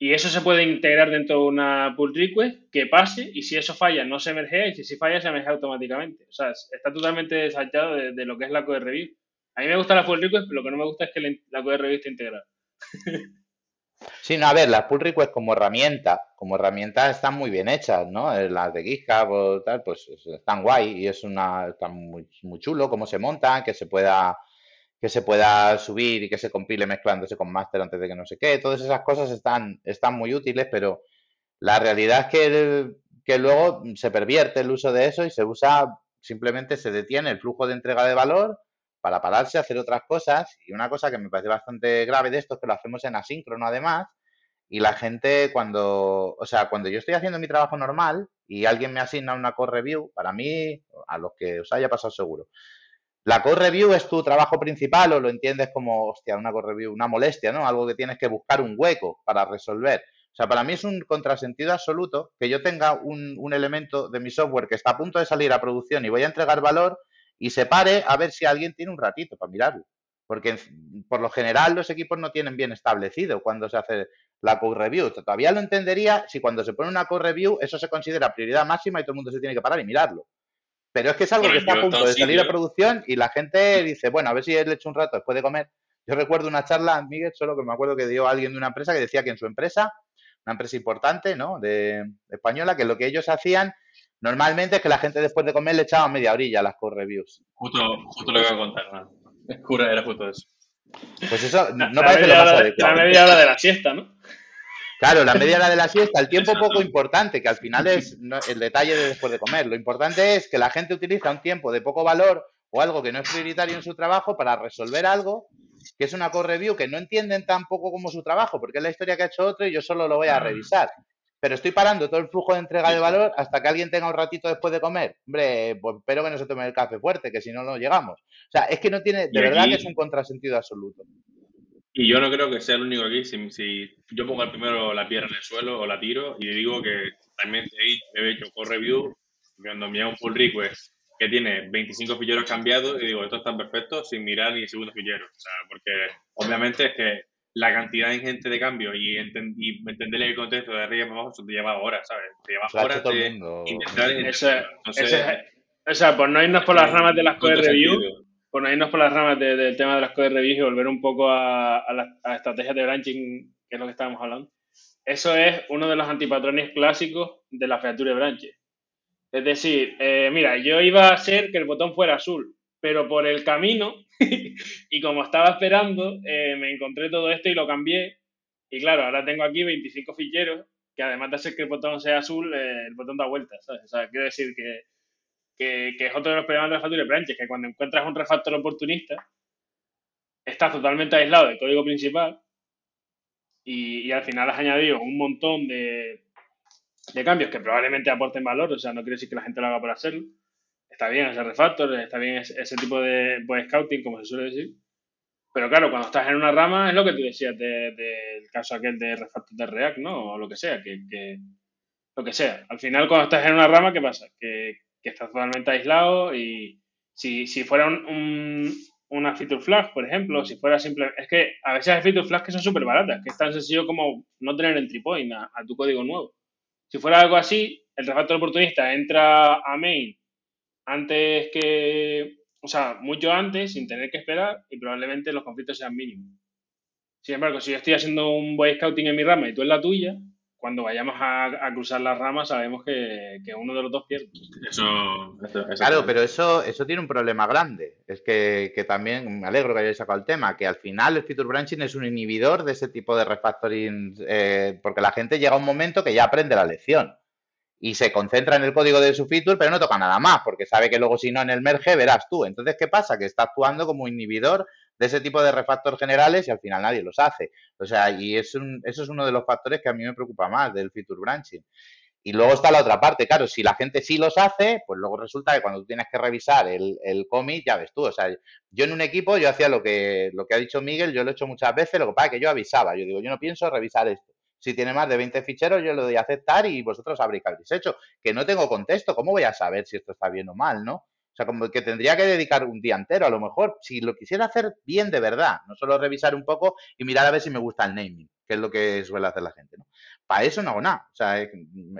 Y eso se puede integrar dentro de una pull request que pase y si eso falla no se emerge y si falla se emerge automáticamente. O sea, está totalmente desachado de, lo que es la code review. A mí me gusta la pull request, pero lo que no me gusta es que la code review esté integrada. Sí, no, a ver, las pull requests como herramienta, como herramienta están muy bien hechas, ¿no? Eh, las de GitHub pues están guay y es una, están muy, muy chulo cómo se montan, que se pueda que se pueda subir y que se compile mezclándose con master antes de que no sé qué. Todas esas cosas están, están muy útiles, pero la realidad es que, que luego se pervierte el uso de eso y se usa, simplemente se detiene el flujo de entrega de valor para pararse a hacer otras cosas. Y una cosa que me parece bastante grave de esto es que lo hacemos en asíncrono además. Y la gente cuando, o sea, cuando yo estoy haciendo mi trabajo normal y alguien me asigna una core review, para mí, a los que os haya pasado seguro, la core review es tu trabajo principal o lo entiendes como, hostia, una core review, una molestia, ¿no? Algo que tienes que buscar un hueco para resolver. O sea, para mí es un contrasentido absoluto que yo tenga un, un, elemento de mi software que está a punto de salir a producción y voy a entregar valor y se pare a ver si alguien tiene un ratito para mirarlo. Porque por lo general los equipos no tienen bien establecido cuando se hace la code review. Todavía lo entendería si cuando se pone una code review eso se considera prioridad máxima y todo el mundo se tiene que parar y mirarlo. Pero es que es algo que está a punto de salir a producción y la gente dice, bueno, a ver si le echo un rato después de comer. Yo recuerdo una charla, Miguel, solo que me acuerdo que dio alguien de una empresa que decía que en su empresa, una empresa importante, ¿no? De, española, que lo que ellos hacían normalmente es que la gente después de comer le echaba media orilla a las core reviews. Justo, justo lo que voy a contar, ¿no? Era justo eso. Pues eso no parece lo más adecuado. La media hora de la siesta, ¿no? Claro, la media hora de la siesta, el tiempo poco importante, que al final es el detalle de después de comer. Lo importante es que la gente utiliza un tiempo de poco valor o algo que no es prioritario en su trabajo para resolver algo que es una core review que no entienden tampoco como su trabajo, porque es la historia que ha hecho otro y yo solo lo voy a revisar. Pero estoy parando todo el flujo de entrega de valor hasta que alguien tenga un ratito después de comer. Hombre, pues espero que no se tome el café fuerte, que si no, no llegamos. O sea, es que no tiene, de verdad que es un contrasentido absoluto. Y yo no creo que sea el único aquí. Si, si yo pongo el primero la piedra en el suelo o la tiro y digo que también he hecho core review cuando me un pull request que tiene 25 ficheros cambiados y digo, esto está perfecto sin mirar ni segundos ficheros. O sea, porque obviamente es que la cantidad ingente de cambio y, entender el contexto de arriba y abajo te lleva horas, ¿sabes? Te lleva horas de intentar... Ese, O sea, por no irnos por las ramas de las code review, por no irnos por las ramas del tema de las code reviews y volver un poco a, a las estrategias de branching, que es lo que estábamos hablando. Eso es uno de los antipatrones clásicos de la feature branches. Es decir, eh, mira, yo iba a hacer que el botón fuera azul, pero por el camino, y como estaba esperando, eh, me encontré todo esto y lo cambié. Y claro, ahora tengo aquí 25 ficheros que además de hacer que el botón sea azul, eh, el botón da vueltas, ¿sabes? O sea, quiero decir que, que, es otro de los problemas de Refactory Branches, que cuando encuentras un refactor oportunista, estás totalmente aislado del código principal y, y, al final has añadido un montón de, de cambios que probablemente aporten valor, o sea, no quiere decir que la gente lo haga por hacerlo. Está bien ese refactor, está bien ese, tipo de boy scouting, como se suele decir, pero claro, cuando estás en una rama es lo que tú decías del caso aquel de refactor de React, ¿no? O lo que sea, que, lo que sea. Al final, cuando estás en una rama, ¿qué pasa? Que, estás totalmente aislado y si, fuera un, una feature flag, por ejemplo, si fuera simple... Es que a veces hay feature flags que son súper baratas, que es tan sencillo como no tener entry point a, a tu código nuevo. Si fuera algo así, el refactor oportunista entra a main antes que o sea, mucho antes, sin tener que esperar, y probablemente los conflictos sean mínimos. Sin embargo, si yo estoy haciendo un boy scouting en mi rama y tú en la tuya, cuando vayamos a, cruzar las ramas sabemos que, uno de los dos pierde. Eso, claro, pero eso, eso tiene un problema grande. Es que, también me alegro que hayáis sacado el tema, que al final el feature branching es un inhibidor de ese tipo de refactoring, eh, porque la gente llega a un momento que ya aprende la lección y se concentra en el código de su feature, pero no toca nada más, porque sabe que luego si no en el merge verás tú. Entonces, ¿qué pasa? Que está actuando como inhibidor de ese tipo de refactores generales y al final nadie los hace. O sea, y es eso es uno de los factores que a mí me preocupa más del feature branching. Y luego está la otra parte, claro, si la gente sí los hace, pues luego resulta que cuando tú tienes que revisar el, el commit, ya ves tú, o sea, yo en un equipo yo hacía lo que, lo que ha dicho Miguel, yo lo he hecho muchas veces, lo que pasa es que yo avisaba, yo digo, yo no pienso revisar esto. Si tiene más de 20 ficheros, yo le doy a aceptar y vosotros habréis hecho. Que no tengo contexto, ¿cómo voy a saber si esto está bien o mal, no? O sea, como que tendría que dedicar un día entero, a lo mejor, si lo quisiera hacer bien de verdad, no solo revisar un poco y mirar a ver si me gusta el naming, que es lo que suele hacer la gente, ¿no? Para eso no hago nada. O sea,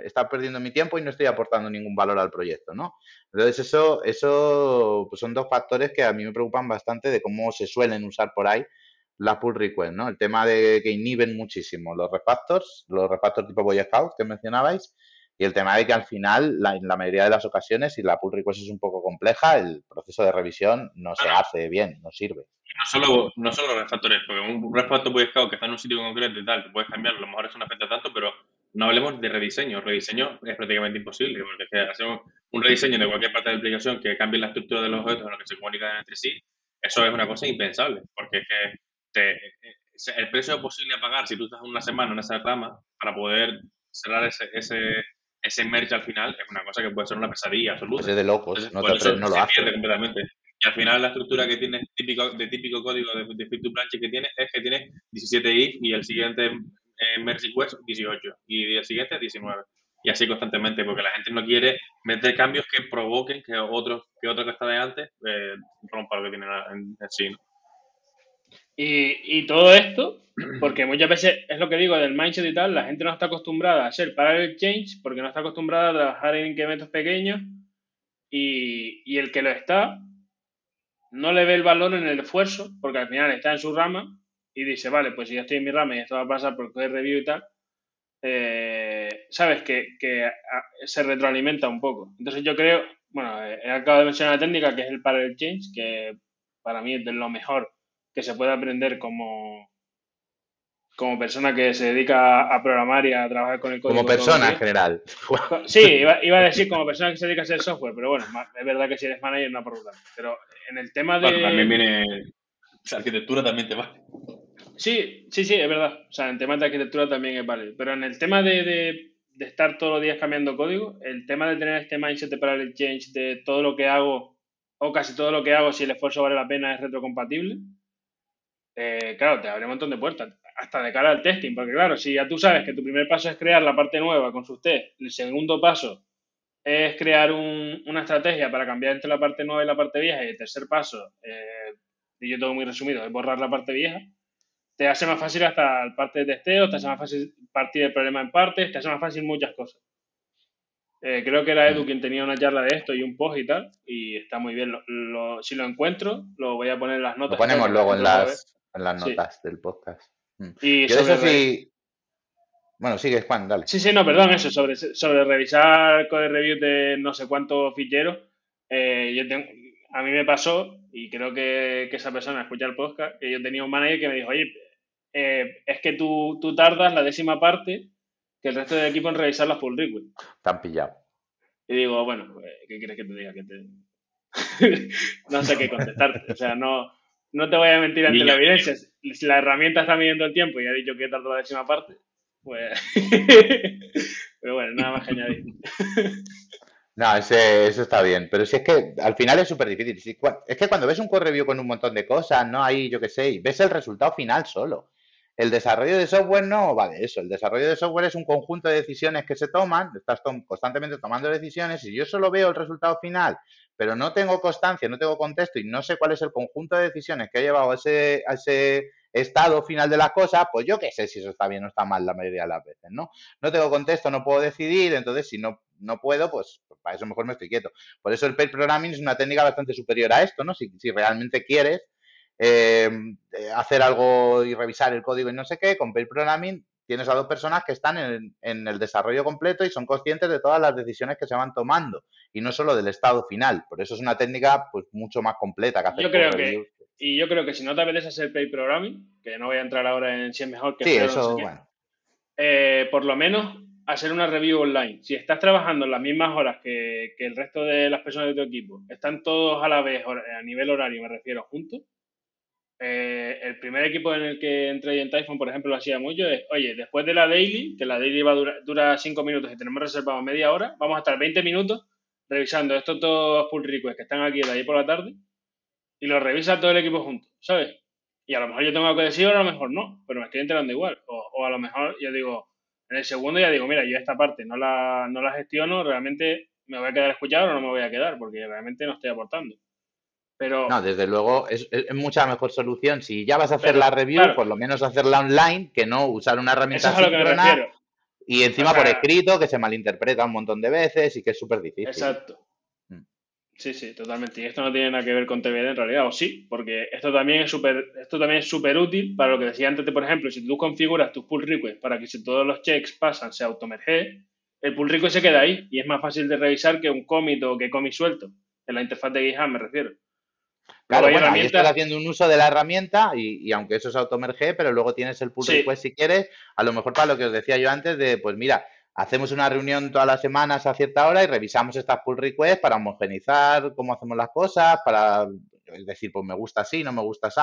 está perdiendo mi tiempo y no estoy aportando ningún valor al proyecto, ¿no? Entonces, eso, eso pues son dos factores que a mí me preocupan bastante de cómo se suelen usar por ahí la pull request, ¿no? El tema de que inhiben muchísimo los refactors, los refactors tipo Boy Scout que mencionabais, y el tema de que al final, en la mayoría de las ocasiones, si la pull request es un poco compleja, el proceso de revisión no se hace bien, no sirve. No solo, no solo los refactores, porque un refactor Boy Scout que está en un sitio concreto y tal, que puedes cambiarlo, a lo mejor eso no afecta tanto, pero no hablemos de rediseño. Rediseño es prácticamente imposible, porque que hacemos un rediseño de cualquier parte de la aplicación que cambie la estructura de los objetos en los que se comunican entre sí, eso es una cosa impensable, porque es que el precio posible a pagar si tú estás una semana en esa rama para poder cerrar ese, ese, ese merge al final es una cosa que puede ser una pesadilla absoluta. Es de locos, no, lo hace. completamente. Y al final la estructura que tiene típico, de típico código de, de fit to branch que tiene es que tiene 17 if y el siguiente eh, merge request 18 y el siguiente 19 y así constantemente porque la gente no quiere meter cambios que provoquen que otro que otro que está de antes eh, rompa lo que tiene en, en sí. Y, todo esto, porque muchas veces es lo que digo del mindset y tal, la gente no está acostumbrada a hacer parallel change porque no está acostumbrada a trabajar en incrementos pequeños y, y, el que lo está no le ve el valor en el esfuerzo porque al final está en su rama y dice, vale, pues si ya estoy en mi rama y esto va a pasar por el review y tal, eh, sabes que, que, se retroalimenta un poco. Entonces yo creo, bueno, he acabado de mencionar la técnica que es el parallel change, que para mí es de lo mejor que se puede aprender como, como persona que se dedica a programar y a trabajar con el código. Como persona en general. Sí, iba, iba, a decir como persona que se dedica a hacer software, pero bueno, es verdad que si eres manager no por Pero en el tema de... también viene... La arquitectura también te vale. Sí, sí, sí, es verdad. O sea, en temas de arquitectura también es válido. Pero en el tema de, de, de, estar todos los días cambiando código, el tema de tener este mindset de parallel change, de todo lo que hago, o casi todo lo que hago, si el esfuerzo vale la pena, es retrocompatible, eh, claro, te abre un montón de puertas, hasta de cara al testing, porque claro, si ya tú sabes que tu primer paso es crear la parte nueva con sus test, el segundo paso es crear una estrategia para cambiar entre la parte nueva y la parte vieja, y el tercer paso, eh, y yo todo muy resumido, es borrar la parte vieja, te hace más fácil hasta el parte de testeo, te hace más fácil partir el problema en partes, te hace más fácil muchas cosas. Eh, creo que era Edu quien tenía una charla de esto y un post y tal, y está muy bien. si lo encuentro, lo voy a poner en las notas. Lo ponemos luego en las, en las notas del podcast. Mm. Y Yo eso sí... Bueno, sigue Juan, dale. Sí, sí, no, perdón, eso, sobre, sobre revisar code review de no sé cuántos ficheros. Eh, yo tengo, a mí me pasó, y creo que, esa persona escucha el podcast, que yo tenía un manager que me dijo, oye, eh, es que tú, tú tardas la décima parte que el resto del equipo en revisar las pull requests. Están pillados. Y digo, bueno, pues, ¿qué quieres que te diga? Que te... no sé qué contestarte. O sea, no, no te voy a mentir ante la evidencia. Si la herramienta está midiendo el tiempo y ha dicho que tarda la décima parte, pues... Pero bueno, nada más que añadir. No, ese, eso está bien, pero si es que al final es súper difícil. es que cuando ves un core review con un montón de cosas, ¿no? Ahí, yo qué sé, ves el resultado final solo. El desarrollo de software no va de eso. El desarrollo de software es un conjunto de decisiones que se toman, estás constantemente tomando decisiones y yo solo veo el resultado final, pero no tengo constancia, no tengo contexto y no sé cuál es el conjunto de decisiones que ha llevado a ese, a ese estado final de las cosas, pues yo qué sé si eso está bien o está mal la mayoría de las veces, ¿no? No tengo contexto, no puedo decidir, entonces si no, no puedo, pues, pues para eso mejor me estoy quieto. Por eso el pair programming es una técnica bastante superior a esto, ¿no? Si, si realmente quieres eh, eh, hacer algo y revisar el código y no sé qué, con pair programming tienes a dos personas que están en, en, el desarrollo completo y son conscientes de todas las decisiones que se van tomando y no solo del estado final. Por eso es una técnica pues mucho más completa que hacer. Yo creo que, y yo creo que si no te apetece hacer pair programming, que no voy a entrar ahora en si es mejor que sí, eso, bueno. Eh, por lo menos hacer una review online. Si estás trabajando en las mismas horas que, que el resto de las personas de tu equipo, están todos a la vez a nivel horario, me refiero, juntos, eh, el primer equipo en el que entré en Typhon, por ejemplo, lo hacía mucho, es, oye, después de la daily, que la daily va a dura 5 minutos y tenemos reservado media hora, vamos a estar 20 minutos revisando estos dos pull requests que están aquí de ahí por la tarde y los revisa todo el equipo junto, ¿sabes? Y a lo mejor yo tengo algo que decir, o a lo mejor no, pero me estoy enterando igual. O, o a lo mejor yo digo, en el segundo ya digo, mira, yo esta parte no la, no la gestiono, realmente me voy a quedar escuchado o no me voy a quedar, porque realmente no estoy aportando. Pero, no, desde luego es, mucha mejor solución. Si ya vas a hacer la review, por lo menos hacerla online, que no usar una herramienta y encima por escrito, que se malinterpreta un montón de veces y que es súper difícil. Exacto. Mm. Sí, sí, totalmente. Y esto no tiene nada que ver con TVD en realidad, o sí, porque esto también es súper esto también es súper útil para lo que decía antes, de, por ejemplo, si tú configuras tus pull requests para que si todos los checks pasan se automerge, el pull request se queda ahí y es más fácil de revisar que un commit o que commit suelto. En la interfaz de GitHub me refiero. Claro, bueno, ahí estás haciendo un uso de la herramienta y, aunque eso es automerge, pero luego tienes el pull request si quieres, a lo mejor para lo que os decía yo antes de, pues mira, hacemos una reunión todas las semanas a cierta hora y revisamos estas pull requests para homogenizar cómo hacemos las cosas, para decir, pues me gusta así, no me gusta así.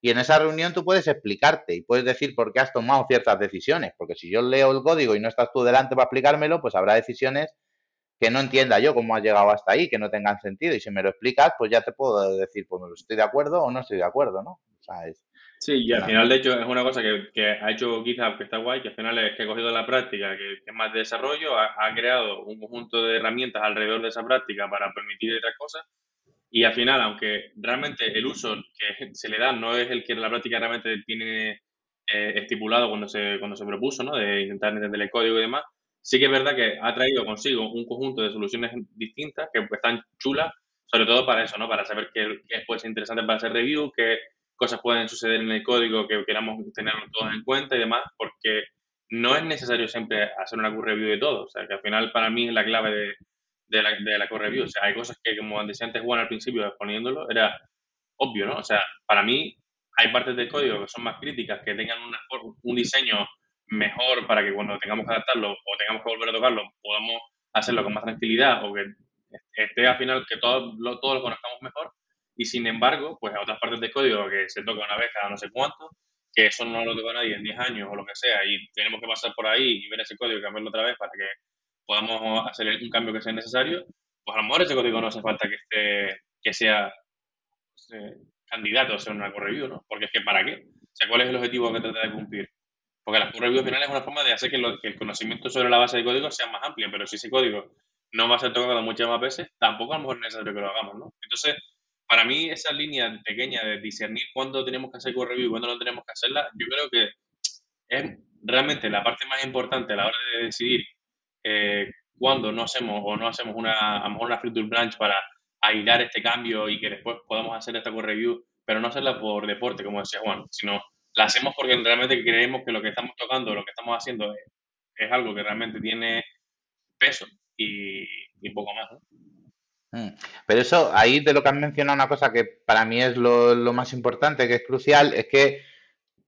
Y en esa reunión tú puedes explicarte y puedes decir por qué has tomado ciertas decisiones, porque si yo leo el código y no estás tú delante para explicármelo, pues habrá decisiones que no entienda yo cómo has llegado hasta ahí, que no tengan sentido. Y si me lo explicas, pues ya te puedo decir, pues estoy de acuerdo o no estoy de acuerdo, ¿no? sí, y al final, de hecho, es una cosa que, ha hecho GitHub que está guay, que al final es que ha cogido la práctica, que, es más de desarrollo, ha, creado un conjunto de herramientas alrededor de esa práctica para permitir otras cosas. Y al final, aunque realmente el uso que se le da no es el que la práctica realmente tiene eh, estipulado cuando se, cuando se propuso, ¿no? De intentar entender el código y demás, sí que es verdad que ha traído consigo un conjunto de soluciones distintas que están chulas, sobre todo para eso, ¿no? Para saber qué, qué puede ser interesante para hacer review, qué cosas pueden suceder en el código que queramos tenerlo todos en cuenta y demás, porque no es necesario siempre hacer una code review de todo. O sea, que al final para mí es la clave de, de la, de la code review. O sea, hay cosas que, como decía antes Juan al principio exponiéndolo, era obvio, ¿no? O sea, para mí hay partes del código que son más críticas, que tengan un diseño mejor para que cuando tengamos que adaptarlo o tengamos que volver a tocarlo, podamos hacerlo con más tranquilidad o que esté al final que todos lo, todos lo conozcamos mejor. Y sin embargo, pues hay otras partes del código que se toca una vez cada no sé cuánto, que eso no lo toca nadie en 10 años o lo que sea, y tenemos que pasar por ahí y ver ese código y cambiarlo otra vez para que podamos hacer un cambio que sea necesario, pues a lo mejor ese código no hace falta que esté, que sea eh, candidato a ser una core ¿no? Porque es que ¿para qué? O sea, ¿cuál es el objetivo que trata de cumplir? Porque la code review final es una forma de hacer que, el conocimiento sobre la base de código sea más amplio, pero si ese código no va a ser tocado muchas más veces, tampoco a lo mejor es necesario que lo hagamos, ¿no? Entonces, para mí, esa línea pequeña de discernir cuándo tenemos que hacer code review y cuándo no tenemos que hacerla, yo creo que es realmente la parte más importante a la hora de decidir eh, cuando no hacemos o no hacemos una, a lo mejor una feature branch para aislar este cambio y que después podamos hacer esta code review, pero no hacerla por deporte, como decía Juan, sino la hacemos porque realmente creemos que lo que estamos tocando, lo que estamos haciendo es, algo que realmente tiene peso y, poco más. Mm. Pero eso, ahí de lo que has mencionado, una cosa que para mí es lo, lo más importante, que es crucial, es que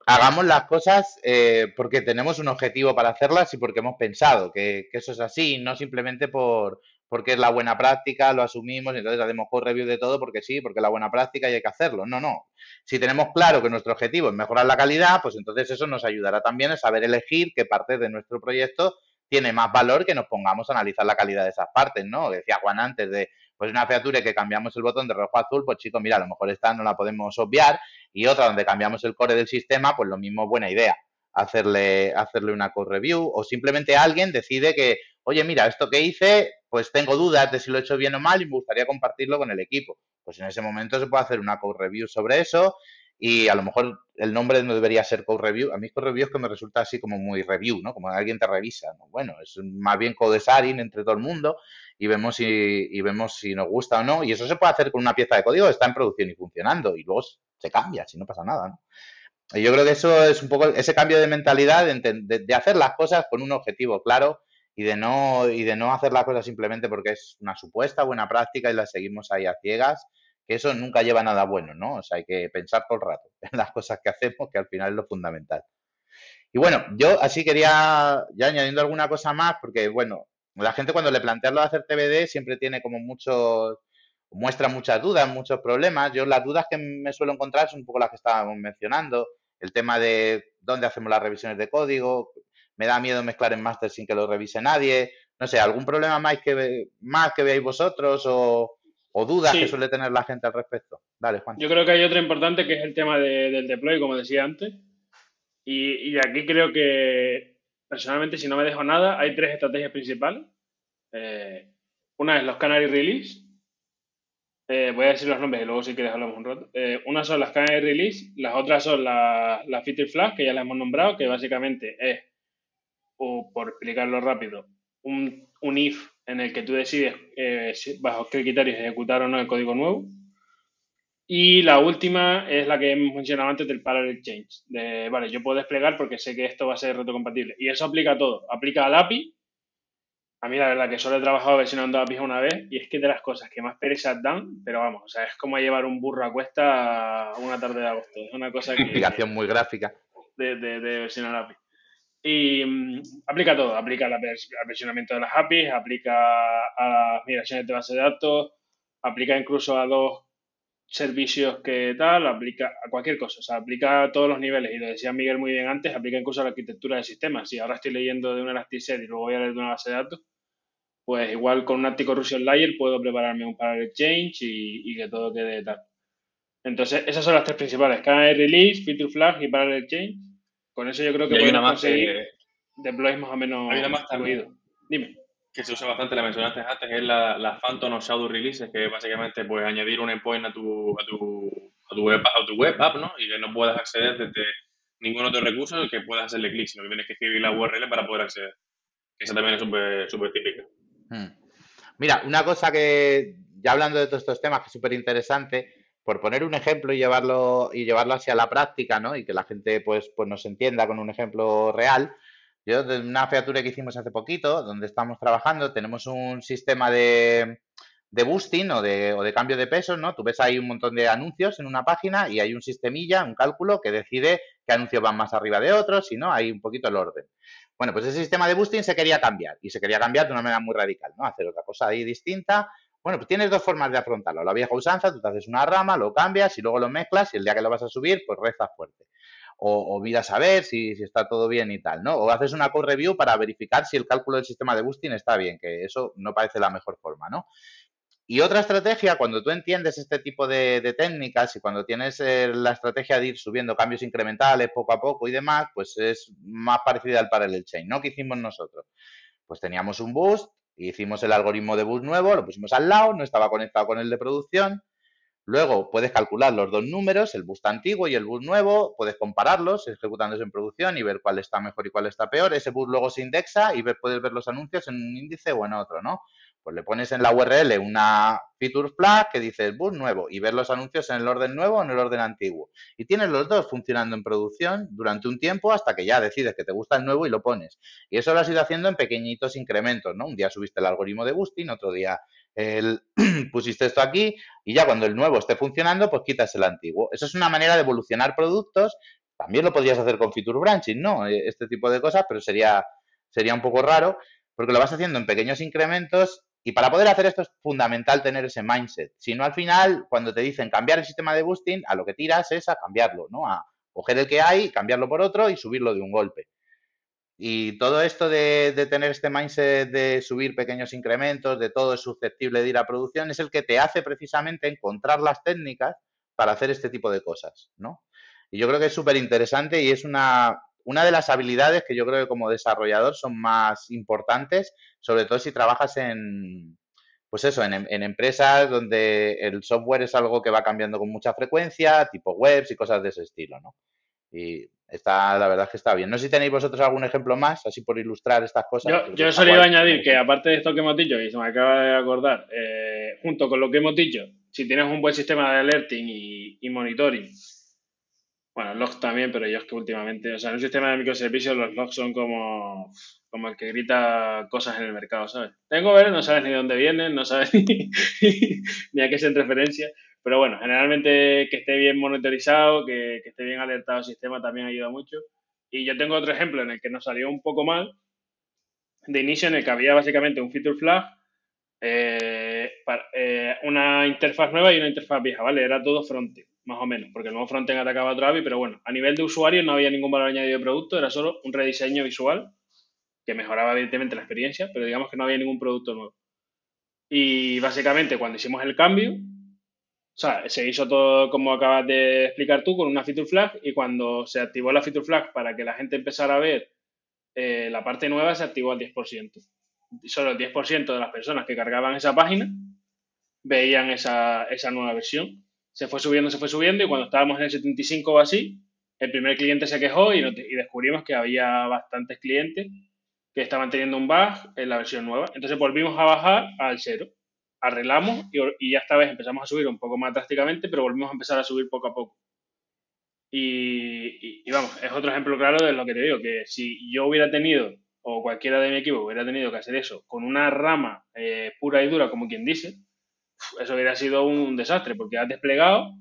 hagamos las cosas eh, porque tenemos un objetivo para hacerlas y porque hemos pensado que, eso es así, no simplemente por porque es la buena práctica, lo asumimos y entonces hacemos core review de todo porque sí, porque es la buena práctica y hay que hacerlo. No, no. Si tenemos claro que nuestro objetivo es mejorar la calidad, pues entonces eso nos ayudará también a saber elegir qué parte de nuestro proyecto tiene más valor que nos pongamos a analizar la calidad de esas partes, ¿no? Decía Juan antes de, pues una feature que cambiamos el botón de rojo a azul, pues chicos, mira, a lo mejor esta no la podemos obviar y otra donde cambiamos el core del sistema, pues lo mismo, buena idea, hacerle, hacerle una code review o simplemente alguien decide que, oye, mira, esto que hice, pues tengo dudas de si lo he hecho bien o mal y me gustaría compartirlo con el equipo. Pues en ese momento se puede hacer una code review sobre eso y a lo mejor el nombre no debería ser code review. A mí code review es que me resulta así como muy review, ¿no? Como alguien te revisa. Bueno, es más bien code sharing entre todo el mundo y vemos si, vemos si nos gusta o no. Y eso se puede hacer con una pieza de código que está en producción y funcionando y luego se cambia, si no pasa nada, ¿no? Y yo creo que eso es un poco ese cambio de mentalidad de, hacer las cosas con un objetivo claro y de no y de no hacer las cosas simplemente porque es una supuesta buena práctica y la seguimos ahí a ciegas que eso nunca lleva nada bueno, ¿no? O sea, hay que pensar todo el rato en las cosas que hacemos, que al final es lo fundamental. Y bueno, yo así quería, ya añadiendo alguna cosa más, porque bueno, la gente cuando le planteas lo de hacer TBD siempre tiene como muchos, muestra muchas dudas, muchos problemas. Yo las dudas que me suelo encontrar son un poco las que estábamos mencionando. El tema de dónde hacemos las revisiones de código, me da miedo mezclar en máster sin que lo revise nadie. No sé, ¿algún problema más que, más que veáis vosotros o, o dudas que suele tener la gente al respecto. Dale, Juan. Yo creo que hay otro importante que es el tema del deploy, como decía antes. Y, aquí creo que, personalmente, si no me dejo nada, hay tres estrategias principales. Eh, una es los Canary Release. Eh, voy a decir los nombres y luego si quieres hablamos un rato. Eh, una son las Canary Release, las otras son las la Feature Flag, que ya las hemos nombrado, que básicamente es, o por explicarlo rápido, un, un if en el que tú decides eh, bajo qué criterios ejecutar o no el código nuevo. Y la última es la que hemos mencionado antes del parallel change. De, vale, yo puedo desplegar porque sé que esto va a ser retrocompatible. Y eso aplica a todo. Aplica al API. A mí la verdad que solo he trabajado versionando APIs una vez y es que de las cosas que más pereza dan, pero vamos, o sea, es como llevar un burro a cuesta una tarde de agosto. Es una cosa que... Explicación muy gráfica. De, de, de versionar API. Y mm, aplica todo, aplica al versionamiento de las APIs, aplica a las migraciones de base de datos, aplica incluso a dos servicios que tal, aplica a cualquier cosa, o sea, aplica a todos los niveles. Y lo decía Miguel muy bien antes, aplica incluso a la arquitectura de sistemas. Si ahora estoy leyendo de un Elasticsearch y luego voy a leer de una base de datos, pues igual con un Anticorruption Layer puedo prepararme un Parallel Change y, que todo quede tal. Entonces, esas son las tres principales, KNR Release, Feature Flag y Parallel Change con eso yo creo que podemos conseguir deploys más o menos hay una más también, Dime. Que se usa bastante, la mencionaste antes, es la, la Phantom o Shadow Releases, que básicamente pues añadir un endpoint a tu, a tu, a tu, web, a tu web app, ¿no? Y que no puedas acceder desde ningún otro recurso que puedas hacerle clic, sino que tienes que escribir la URL para poder acceder. Esa también es súper típica. Hmm. Mira, una cosa que, ya hablando de todos estos temas, que es súper interesante, por poner un ejemplo y llevarlo, y llevarlo hacia la práctica, ¿no? Y que la gente pues, pues nos entienda con un ejemplo real. Yo, de una feature que hicimos hace poquito, donde estamos trabajando, tenemos un sistema de, de boosting o de, o de cambio de pesos, ¿no? Tú ves ahí un montón de anuncios en una página y hay un sistemilla, un cálculo que decide qué anuncios van más arriba de otros, y no, hay un poquito el orden. Bueno, pues ese sistema de boosting se quería cambiar y se quería cambiar de una manera muy radical, ¿no? Hacer otra cosa ahí distinta bueno, pues tienes dos formas de afrontarlo. La vieja usanza, tú te haces una rama, lo cambias y luego lo mezclas y el día que lo vas a subir, pues rezas fuerte. O, miras a ver si, está todo bien y tal, ¿no? O haces una code review para verificar si el cálculo del sistema de boosting está bien, que eso no parece la mejor forma, ¿no? Y otra estrategia, cuando tú entiendes este tipo de, técnicas y cuando tienes eh, la estrategia de ir subiendo cambios incrementales poco a poco y demás, pues es más parecida al parallel chain, ¿no? Que hicimos nosotros. Pues teníamos un boost, Hicimos el algoritmo de bus nuevo, lo pusimos al lado, no estaba conectado con el de producción. Luego puedes calcular los dos números, el bus antiguo y el bus nuevo, puedes compararlos ejecutándose en producción y ver cuál está mejor y cuál está peor. Ese bus luego se indexa y puedes ver los anuncios en un índice o en otro, ¿no? Pues le pones en la URL una feature flag que dice bus nuevo y ver los anuncios en el orden nuevo o en el orden antiguo. Y tienes los dos funcionando en producción durante un tiempo hasta que ya decides que te gusta el nuevo y lo pones. Y eso lo has ido haciendo en pequeñitos incrementos, ¿no? Un día subiste el algoritmo de boosting, otro día pusiste esto aquí y ya cuando el nuevo esté funcionando, pues quitas el antiguo. Eso es una manera de evolucionar productos. También lo podrías hacer con feature branching, ¿no? E, este tipo de cosas, pero sería, sería un poco raro porque lo vas haciendo en pequeños incrementos y para poder hacer esto es fundamental tener ese mindset. Si no, al final, cuando te dicen cambiar el sistema de boosting, a lo que tiras es a cambiarlo, ¿no? A coger el que hay, cambiarlo por otro y subirlo de un golpe. Y todo esto de, tener este mindset de subir pequeños incrementos, de todo es susceptible de ir a producción, es el que te hace precisamente encontrar las técnicas para hacer este tipo de cosas, ¿no? Y yo creo que es súper interesante y es una, una de las habilidades que yo creo que como desarrollador son más importantes, sobre todo si trabajas en, pues eso, en, en, empresas donde el software es algo que va cambiando con mucha frecuencia, tipo webs y cosas de ese estilo, ¿no? Y está, la verdad es que está bien. No sé si tenéis vosotros algún ejemplo más, así por ilustrar estas cosas. Yo, yo solo iba a añadir que aparte de esto que hemos dicho, y se me acaba de acordar, eh, junto con lo que hemos dicho, si tienes un buen sistema de alerting y, y monitoring, bueno, logs también, pero yo es que últimamente, o sea, en un sistema de microservicios los logs son como, como el que grita cosas en el mercado, ¿sabes? Tengo ver, no sabes ni de dónde vienen, no sabes ni, ni a qué en referencia, pero bueno, generalmente que esté bien monitorizado, que, que esté bien alertado el sistema también ayuda mucho. Y yo tengo otro ejemplo en el que nos salió un poco mal, de inicio en el que había básicamente un feature flag, eh, para, eh, una interfaz nueva y una interfaz vieja, ¿vale? Era todo frontend más o menos, porque el nuevo frontend atacaba a API, pero bueno, a nivel de usuario no había ningún valor añadido de producto, era solo un rediseño visual que mejoraba evidentemente la experiencia, pero digamos que no había ningún producto nuevo. Y básicamente cuando hicimos el cambio, o sea, se hizo todo como acabas de explicar tú, con una feature flag, y cuando se activó la feature flag para que la gente empezara a ver eh, la parte nueva, se activó al 10%. Y solo el 10% de las personas que cargaban esa página veían esa, esa nueva versión se fue subiendo, se fue subiendo y cuando estábamos en el 75 o así, el primer cliente se quejó y, y descubrimos que había bastantes clientes que estaban teniendo un bug en la versión nueva. Entonces volvimos a bajar al cero. Arreglamos y, ya esta vez empezamos a subir un poco más drásticamente, pero volvimos a empezar a subir poco a poco. Y, vamos, es otro ejemplo claro de lo que te digo, que si yo hubiera tenido, o cualquiera de mi equipo hubiera tenido que hacer eso con una rama eh, pura y dura, como quien dice, eso hubiera sido un desastre, porque has desplegado,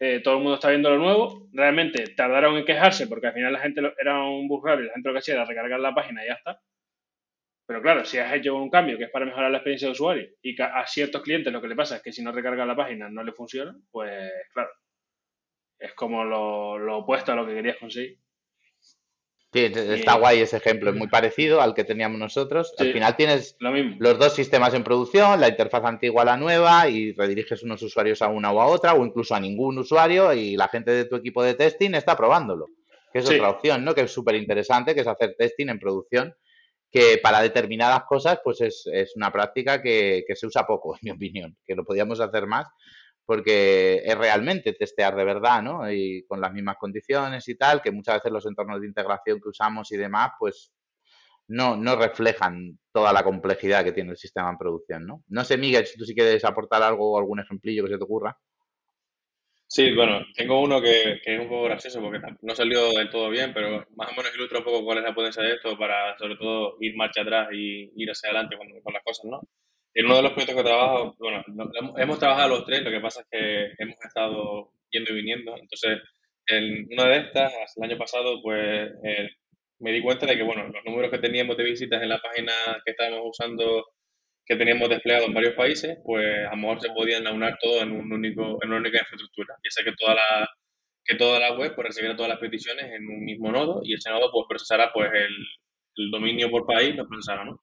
eh, todo el mundo está viendo lo nuevo, realmente tardaron en quejarse porque al final la gente era un bug y la gente lo que hacía era recargar la página y ya está. Pero claro, si has hecho un cambio que es para mejorar la experiencia de usuario y a ciertos clientes lo que le pasa es que si no recarga la página no le funciona, pues claro, es como lo, lo opuesto a lo que querías conseguir. Sí, está guay ese ejemplo, es muy parecido al que teníamos nosotros. Al final tienes los dos sistemas en producción, la interfaz antigua a la nueva y rediriges unos usuarios a una o a otra o incluso a ningún usuario y la gente de tu equipo de testing está probándolo, que es otra opción, ¿no? Que es súper interesante, que es hacer testing en producción, que para determinadas cosas pues es, una práctica que, que se usa poco, en mi opinión, que lo podíamos hacer más porque es realmente testear de verdad, ¿no? Y con las mismas condiciones y tal, que muchas veces los entornos de integración que usamos y demás, pues no, no reflejan toda la complejidad que tiene el sistema en producción, ¿no? No sé, Miguel, si tú sí quieres aportar algo o algún ejemplillo que se te ocurra. Sí, bueno, tengo uno que, es un poco gracioso porque no salió del todo bien, pero más o menos ilustra un poco cuál es la potencia de esto para, sobre todo, ir marcha atrás y ir hacia adelante con, con las cosas, ¿no? En uno de los proyectos que trabajo, bueno, hemos trabajado los tres, lo que pasa es que hemos estado yendo y viniendo. Entonces, en una de estas, el año pasado, pues eh, me di cuenta de que, bueno, los números que teníamos de visitas en la página que estábamos usando, que teníamos desplegado en varios países, pues a lo mejor se podían aunar todo en, un único, en una única infraestructura. Ya sea que toda la, que toda la web pues, recibiera todas las peticiones en un mismo nodo y ese nodo pues procesará pues, el, el dominio por país, lo procesará, ¿no?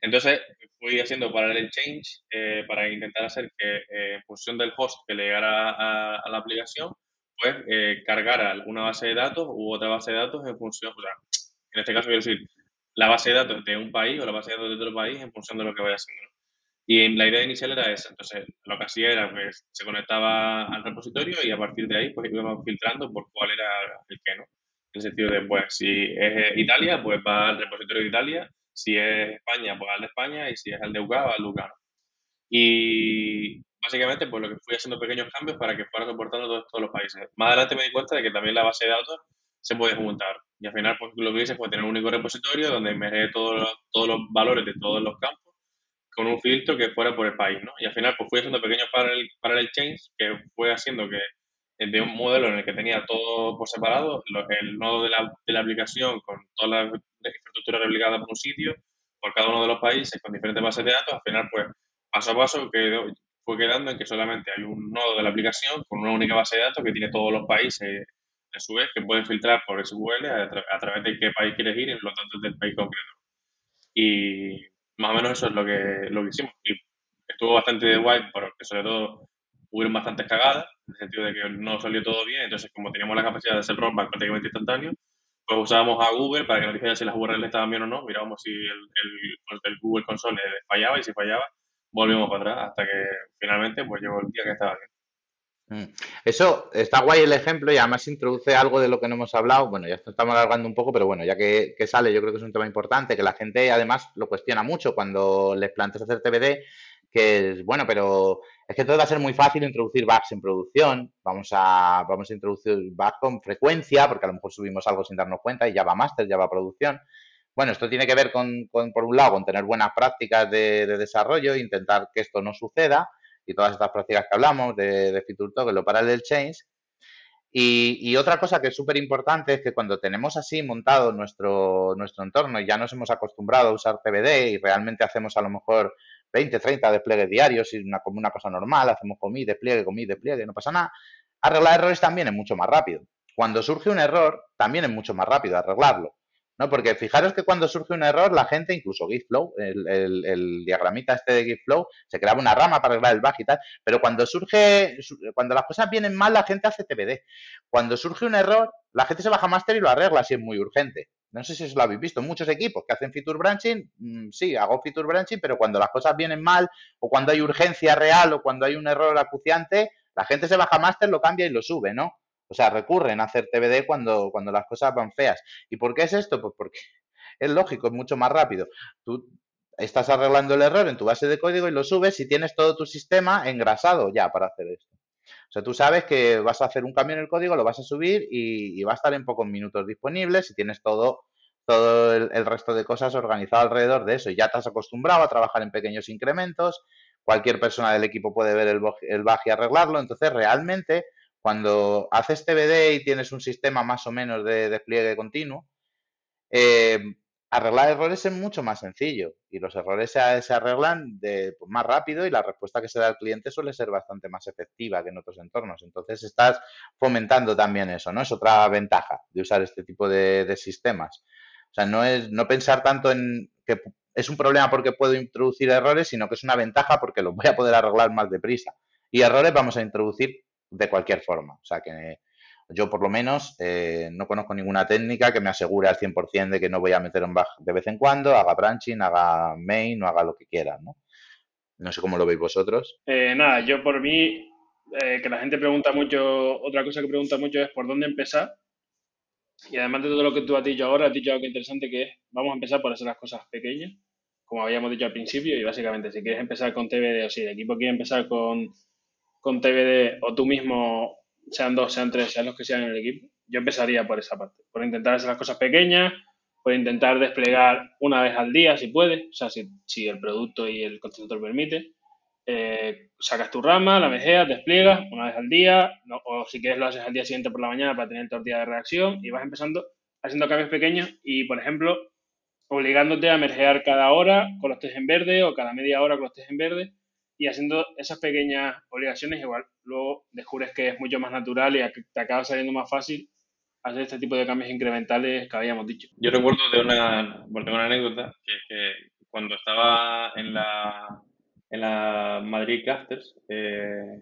Entonces fui haciendo parallel change eh, para intentar hacer que eh, en función del host que le llegara a, la aplicación, pues eh, cargara una base de datos u otra base de datos en función, o sea, en este caso quiero decir, la base de datos de un país o la base de datos de otro país en función de lo que vaya haciendo. Y la idea inicial era esa. Entonces, lo que hacía era, pues, se conectaba al repositorio y a partir de ahí, pues, íbamos filtrando por cuál era el que no. En el sentido de, pues, si es Italia, pues va al repositorio de Italia. Si es España, pues al de España. Y si es el de va al de UK. Y básicamente, pues lo que fui haciendo pequeños cambios para que fuera soportando todos, todos los países. Más adelante me di cuenta de que también la base de datos se puede juntar. Y al final, pues lo que hice fue tener un único repositorio donde me todos todos los valores de todos los campos con un filtro que fuera por el país, ¿no? Y al final pues fui haciendo pequeños parallel, parallel chains que fue haciendo que de un modelo en el que tenía todo por separado, el nodo de la, de la aplicación con toda la infraestructura replicada por un sitio, por cada uno de los países, con diferentes bases de datos, al final pues paso a paso quedó, fue quedando en que solamente hay un nodo de la aplicación con una única base de datos que tiene todos los países a su vez que pueden filtrar por SQL a, a través de qué país quieres ir y los datos del país concreto. Y más o menos eso es lo que, lo que hicimos. Y estuvo bastante guay porque sobre todo hubieron bastantes cagadas, en el sentido de que no salió todo bien, entonces como teníamos la capacidad de hacer rollback prácticamente instantáneo, pues usábamos a Google para que nos dijera si las URLs estaban bien o no, mirábamos si el, el Google Console fallaba y si fallaba, volvimos para atrás hasta que finalmente pues llegó el día que estaba bien. Mm. Eso está guay el ejemplo y además introduce algo de lo que no hemos hablado. Bueno, ya estamos alargando un poco, pero bueno, ya que, sale, yo creo que es un tema importante, que la gente además lo cuestiona mucho cuando les planteas hacer TBD, que es, bueno, pero es que todo va a ser muy fácil introducir bugs en producción. Vamos a, vamos a introducir bugs con frecuencia, porque a lo mejor subimos algo sin darnos cuenta y ya va master, ya va producción. Bueno, esto tiene que ver con, por un lado, con tener buenas prácticas de, de desarrollo intentar que esto no suceda y todas estas prácticas que hablamos de, de Feature Token, lo Parallel Chains. Y, y, otra cosa que es súper importante es que cuando tenemos así montado nuestro, nuestro entorno y ya nos hemos acostumbrado a usar TBD y realmente hacemos a lo mejor 20, 30 despliegues diarios y una, como una cosa normal, hacemos comí, despliegue, comí, despliegue, no pasa nada, arreglar errores también es mucho más rápido. Cuando surge un error, también es mucho más rápido arreglarlo. ¿no? Porque fijaros que cuando surge un error, la gente, incluso GitFlow, el, el, el, diagramita este de GitFlow, se creaba una rama para arreglar el bug y tal, pero cuando surge, cuando las cosas vienen mal, la gente hace TBD. Cuando surge un error, la gente se baja master y lo arregla si es muy urgente. No sé si os lo habéis visto. Muchos equipos que hacen feature branching, mmm, sí, hago feature branching, pero cuando las cosas vienen mal, o cuando hay urgencia real, o cuando hay un error acuciante, la gente se baja master, lo cambia y lo sube, ¿no? O sea, recurren a hacer TBD cuando, cuando las cosas van feas. ¿Y por qué es esto? Pues porque es lógico, es mucho más rápido. Tú estás arreglando el error en tu base de código y lo subes y tienes todo tu sistema engrasado ya para hacer esto. O sea, tú sabes que vas a hacer un cambio en el código, lo vas a subir y, va a estar en pocos minutos disponibles y tienes todo, todo el, el, resto de cosas organizado alrededor de eso. Y ya te has acostumbrado a trabajar en pequeños incrementos. Cualquier persona del equipo puede ver el, el bug y arreglarlo. Entonces, realmente cuando haces TBD y tienes un sistema más o menos de despliegue continuo, eh, arreglar errores es mucho más sencillo y los errores se, arreglan pues, más rápido y la respuesta que se da al cliente suele ser bastante más efectiva que en otros entornos. Entonces estás fomentando también eso, ¿no? Es otra ventaja de usar este tipo de, de sistemas. O sea, no es no pensar tanto en que es un problema porque puedo introducir errores, sino que es una ventaja porque los voy a poder arreglar más deprisa. Y errores vamos a introducir de cualquier forma. O sea que yo por lo menos eh, no conozco ninguna técnica que me asegure al 100% de que no voy a meter un bug de vez en cuando, haga branching, haga main o haga lo que quiera, ¿no? No sé cómo lo veis vosotros. Eh, nada, yo por mí, eh, que la gente pregunta mucho, otra cosa que pregunta mucho es por dónde empezar. Y además de todo lo que tú has dicho ahora, has dicho algo interesante que es, vamos a empezar por hacer las cosas pequeñas, como habíamos dicho al principio, y básicamente si quieres empezar con TBD o si el equipo quiere empezar con con TBD o tú mismo, sean dos, sean tres, sean los que sean en el equipo, yo empezaría por esa parte, por intentar hacer las cosas pequeñas, por intentar desplegar una vez al día si puedes, o sea, si, el producto y el constructor permite. Eh, sacas tu rama, la mejeas, despliegas una vez al día, o si quieres lo haces al día siguiente por la mañana para tener el día de reacción y vas empezando haciendo cambios pequeños y, por ejemplo, obligándote a mergear cada hora con los test en verde o cada media hora con los test en verde y haciendo esas pequeñas obligaciones, igual luego descubres que es mucho más natural y te acaba saliendo más fácil hacer este tipo de cambios incrementales que habíamos dicho. Yo recuerdo de una, bueno, tengo una anécdota, que es que cuando estaba en la, en la Madrid Casters, eh,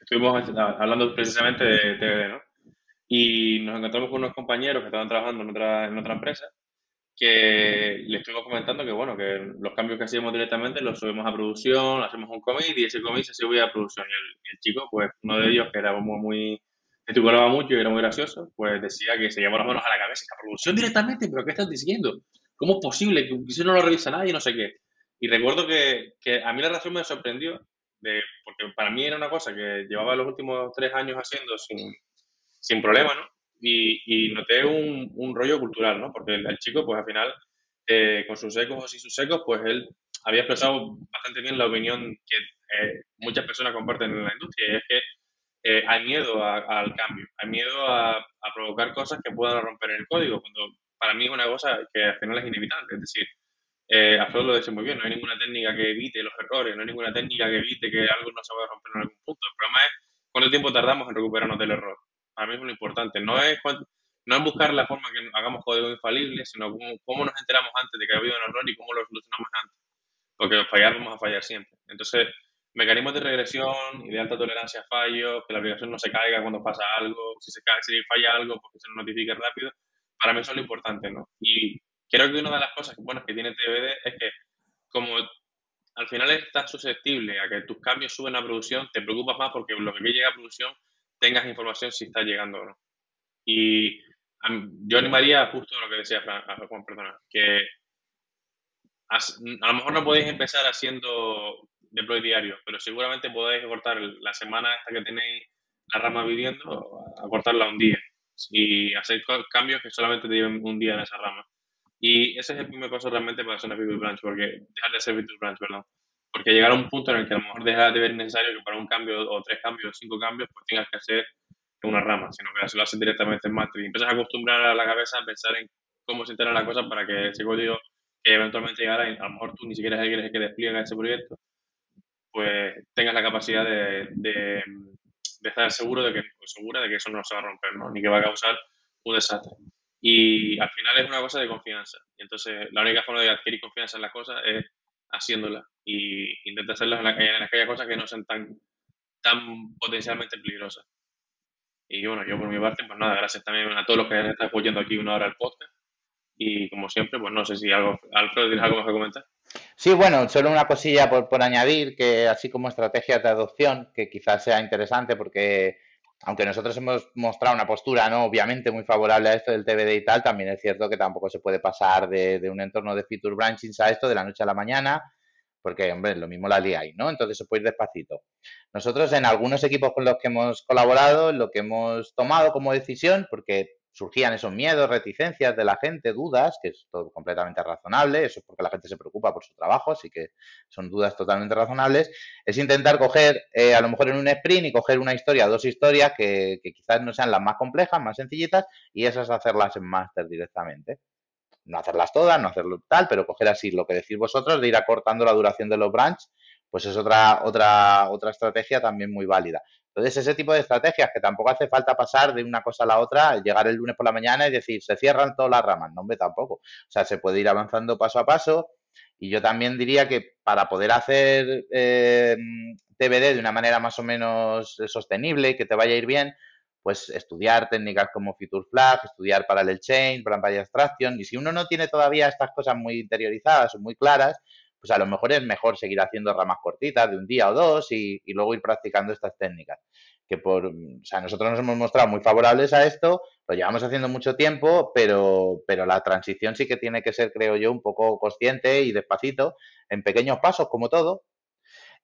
estuvimos hablando precisamente de TVD, ¿no? Y nos encontramos con unos compañeros que estaban trabajando en otra, en otra empresa que le estuvimos comentando que, bueno, que los cambios que hacíamos directamente los subimos a producción, hacemos un commit y ese commit se subía a producción. Y el, chico, pues uno de ellos que era muy, muy gesticulaba mucho y era muy gracioso, pues decía que se llevaba las manos a la cabeza. ¿A producción directamente? ¿Pero qué estás diciendo? ¿Cómo es posible que eso no lo revisa nadie? No sé qué. Y recuerdo que, que a mí la razón me sorprendió, de, porque para mí era una cosa que llevaba los últimos tres años haciendo sin, sin problema, ¿no? Y, y noté un, un, rollo cultural, ¿no? Porque el, chico, pues al final, eh, con sus ecos y sus secos, pues él había expresado bastante bien la opinión que eh, muchas personas comparten en la industria, y es que eh, hay miedo al cambio, hay miedo a, a, provocar cosas que puedan romper el código, cuando para mí es una cosa que al final es inevitable, es decir, eh, Alfredo lo dice muy bien, no hay ninguna técnica que evite los errores, no hay ninguna técnica que evite que algo no se vaya a romper en algún punto. El problema es cuánto tiempo tardamos en recuperarnos del error para mí es lo importante. No es, no es buscar la forma que hagamos código infalible, sino cómo, nos enteramos antes de que ha habido un error y cómo lo solucionamos antes. Porque fallar vamos a fallar siempre. Entonces, mecanismos de regresión y de alta tolerancia a fallos, que la aplicación no se caiga cuando pasa algo, si se cae, si falla algo, porque se nos notifique rápido, para mí eso es lo importante, ¿no? Y creo que una de las cosas buenas que tiene TBD es que como al final estás susceptible a que tus cambios suben a producción, te preocupas más porque lo que llega a producción tengas información si está llegando o no. Y yo animaría justo lo que decía Juan, perdona, que a, lo mejor no podéis empezar haciendo deploy diario, pero seguramente podéis cortar la semana esta que tenéis la rama viviendo, a cortarla un día y hacer cambios que solamente te lleven un día en esa rama. Y ese es el primer paso realmente para hacer una feature branch, porque dejar de ser feature branch, perdón. Porque llegar a un punto en el que a lo mejor deja de ver necesario que para un cambio o tres cambios o cinco cambios pues tengas que hacer una rama, sino que lo haces directamente en Matrix. Y empiezas a acostumbrar a la cabeza a pensar en cómo se entera la cosa para que ese código que eventualmente llegará, a lo mejor tú ni siquiera quieres que despliegue ese proyecto, pues tengas la capacidad de, de, estar seguro de que, segura de que eso no se va a romper, ¿no? ni que va a causar un desastre. Y al final es una cosa de confianza. Y entonces la única forma de adquirir confianza en las cosas es haciéndola y intenta hacerlas en, aquellas cosas que no sean tan, tan potencialmente peligrosas. Y bueno, yo por mi parte, pues nada, gracias también a todos los que están apoyando aquí una hora el podcast. Y como siempre, pues no sé si algo, Alfredo, ¿tienes algo más que comentar? Sí, bueno, solo una cosilla por, por añadir, que así como estrategias de adopción, que quizás sea interesante porque aunque nosotros hemos mostrado una postura, ¿no? Obviamente muy favorable a esto del TBD y tal, también es cierto que tampoco se puede pasar de, un entorno de feature branching a esto de la noche a la mañana, porque, hombre, lo mismo la liáis, ¿no? Entonces se puede ir despacito. Nosotros en algunos equipos con los que hemos colaborado, lo que hemos tomado como decisión, porque surgían esos miedos, reticencias de la gente, dudas, que es todo completamente razonable, eso es porque la gente se preocupa por su trabajo, así que son dudas totalmente razonables, es intentar coger, eh, a lo mejor en un sprint y coger una historia, dos historias que, quizás no sean las más complejas, más sencillitas, y esas hacerlas en máster directamente. No hacerlas todas, no hacerlo tal, pero coger así lo que decís vosotros de ir acortando la duración de los branch, pues es otra, otra, otra estrategia también muy válida. Entonces, ese tipo de estrategias que tampoco hace falta pasar de una cosa a la otra, llegar el lunes por la mañana y decir, se cierran todas las ramas. No, hombre, tampoco. O sea, se puede ir avanzando paso a paso. Y yo también diría que para poder hacer eh, TBD de una manera más o menos sostenible y que te vaya a ir bien, pues estudiar técnicas como Feature Flag, estudiar Parallel Chain, Parallel Abstraction. Y si uno no tiene todavía estas cosas muy interiorizadas o muy claras, pues a lo mejor es mejor seguir haciendo ramas cortitas de un día o dos y, luego ir practicando estas técnicas. Que por, o sea, nosotros nos hemos mostrado muy favorables a esto, lo llevamos haciendo mucho tiempo, pero, pero la transición sí que tiene que ser, creo yo, un poco consciente y despacito, en pequeños pasos, como todo,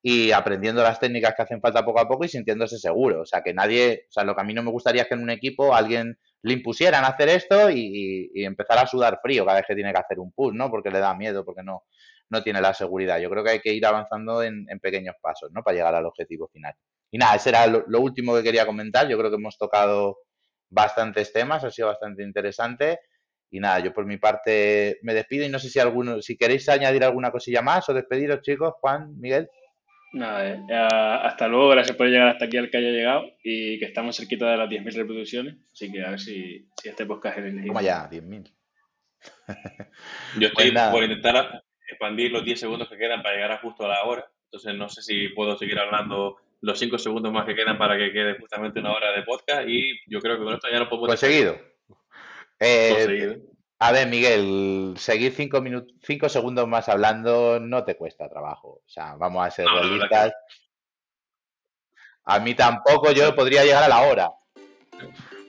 y aprendiendo las técnicas que hacen falta poco a poco y sintiéndose seguro. O sea, que nadie, o sea, lo que a mí no me gustaría es que en un equipo alguien le impusieran hacer esto y, y empezar a sudar frío cada vez que tiene que hacer un push, ¿no? Porque le da miedo, porque no, no tiene la seguridad. Yo creo que hay que ir avanzando en, pequeños pasos, ¿no? Para llegar al objetivo final. Y nada, ese era lo, último que quería comentar. Yo creo que hemos tocado bastantes temas, ha sido bastante interesante. Y nada, yo por mi parte me despido y no sé si alguno, si queréis añadir alguna cosilla más o despediros, chicos, Juan, Miguel. Nada, eh, hasta luego, gracias por llegar hasta aquí al que haya llegado y que estamos cerquita de las 10.000 reproducciones, así que a ver si, este podcast es el ¿Cómo ya? 10.000. Yo estoy pues por intentar expandir los 10 segundos que quedan para llegar a justo a la hora. Entonces no sé si puedo seguir hablando los 5 segundos más que quedan para que quede justamente una hora de podcast y yo creo que con esto ya lo podemos... Pues Conseguido. Conseguido. Eh, pues a ver, Miguel, seguir 5 cinco, cinco segundos más hablando no te cuesta trabajo. O sea, vamos a ser realistas. A mí tampoco, yo podría llegar a la hora.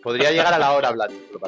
Podría llegar a la hora hablando, pero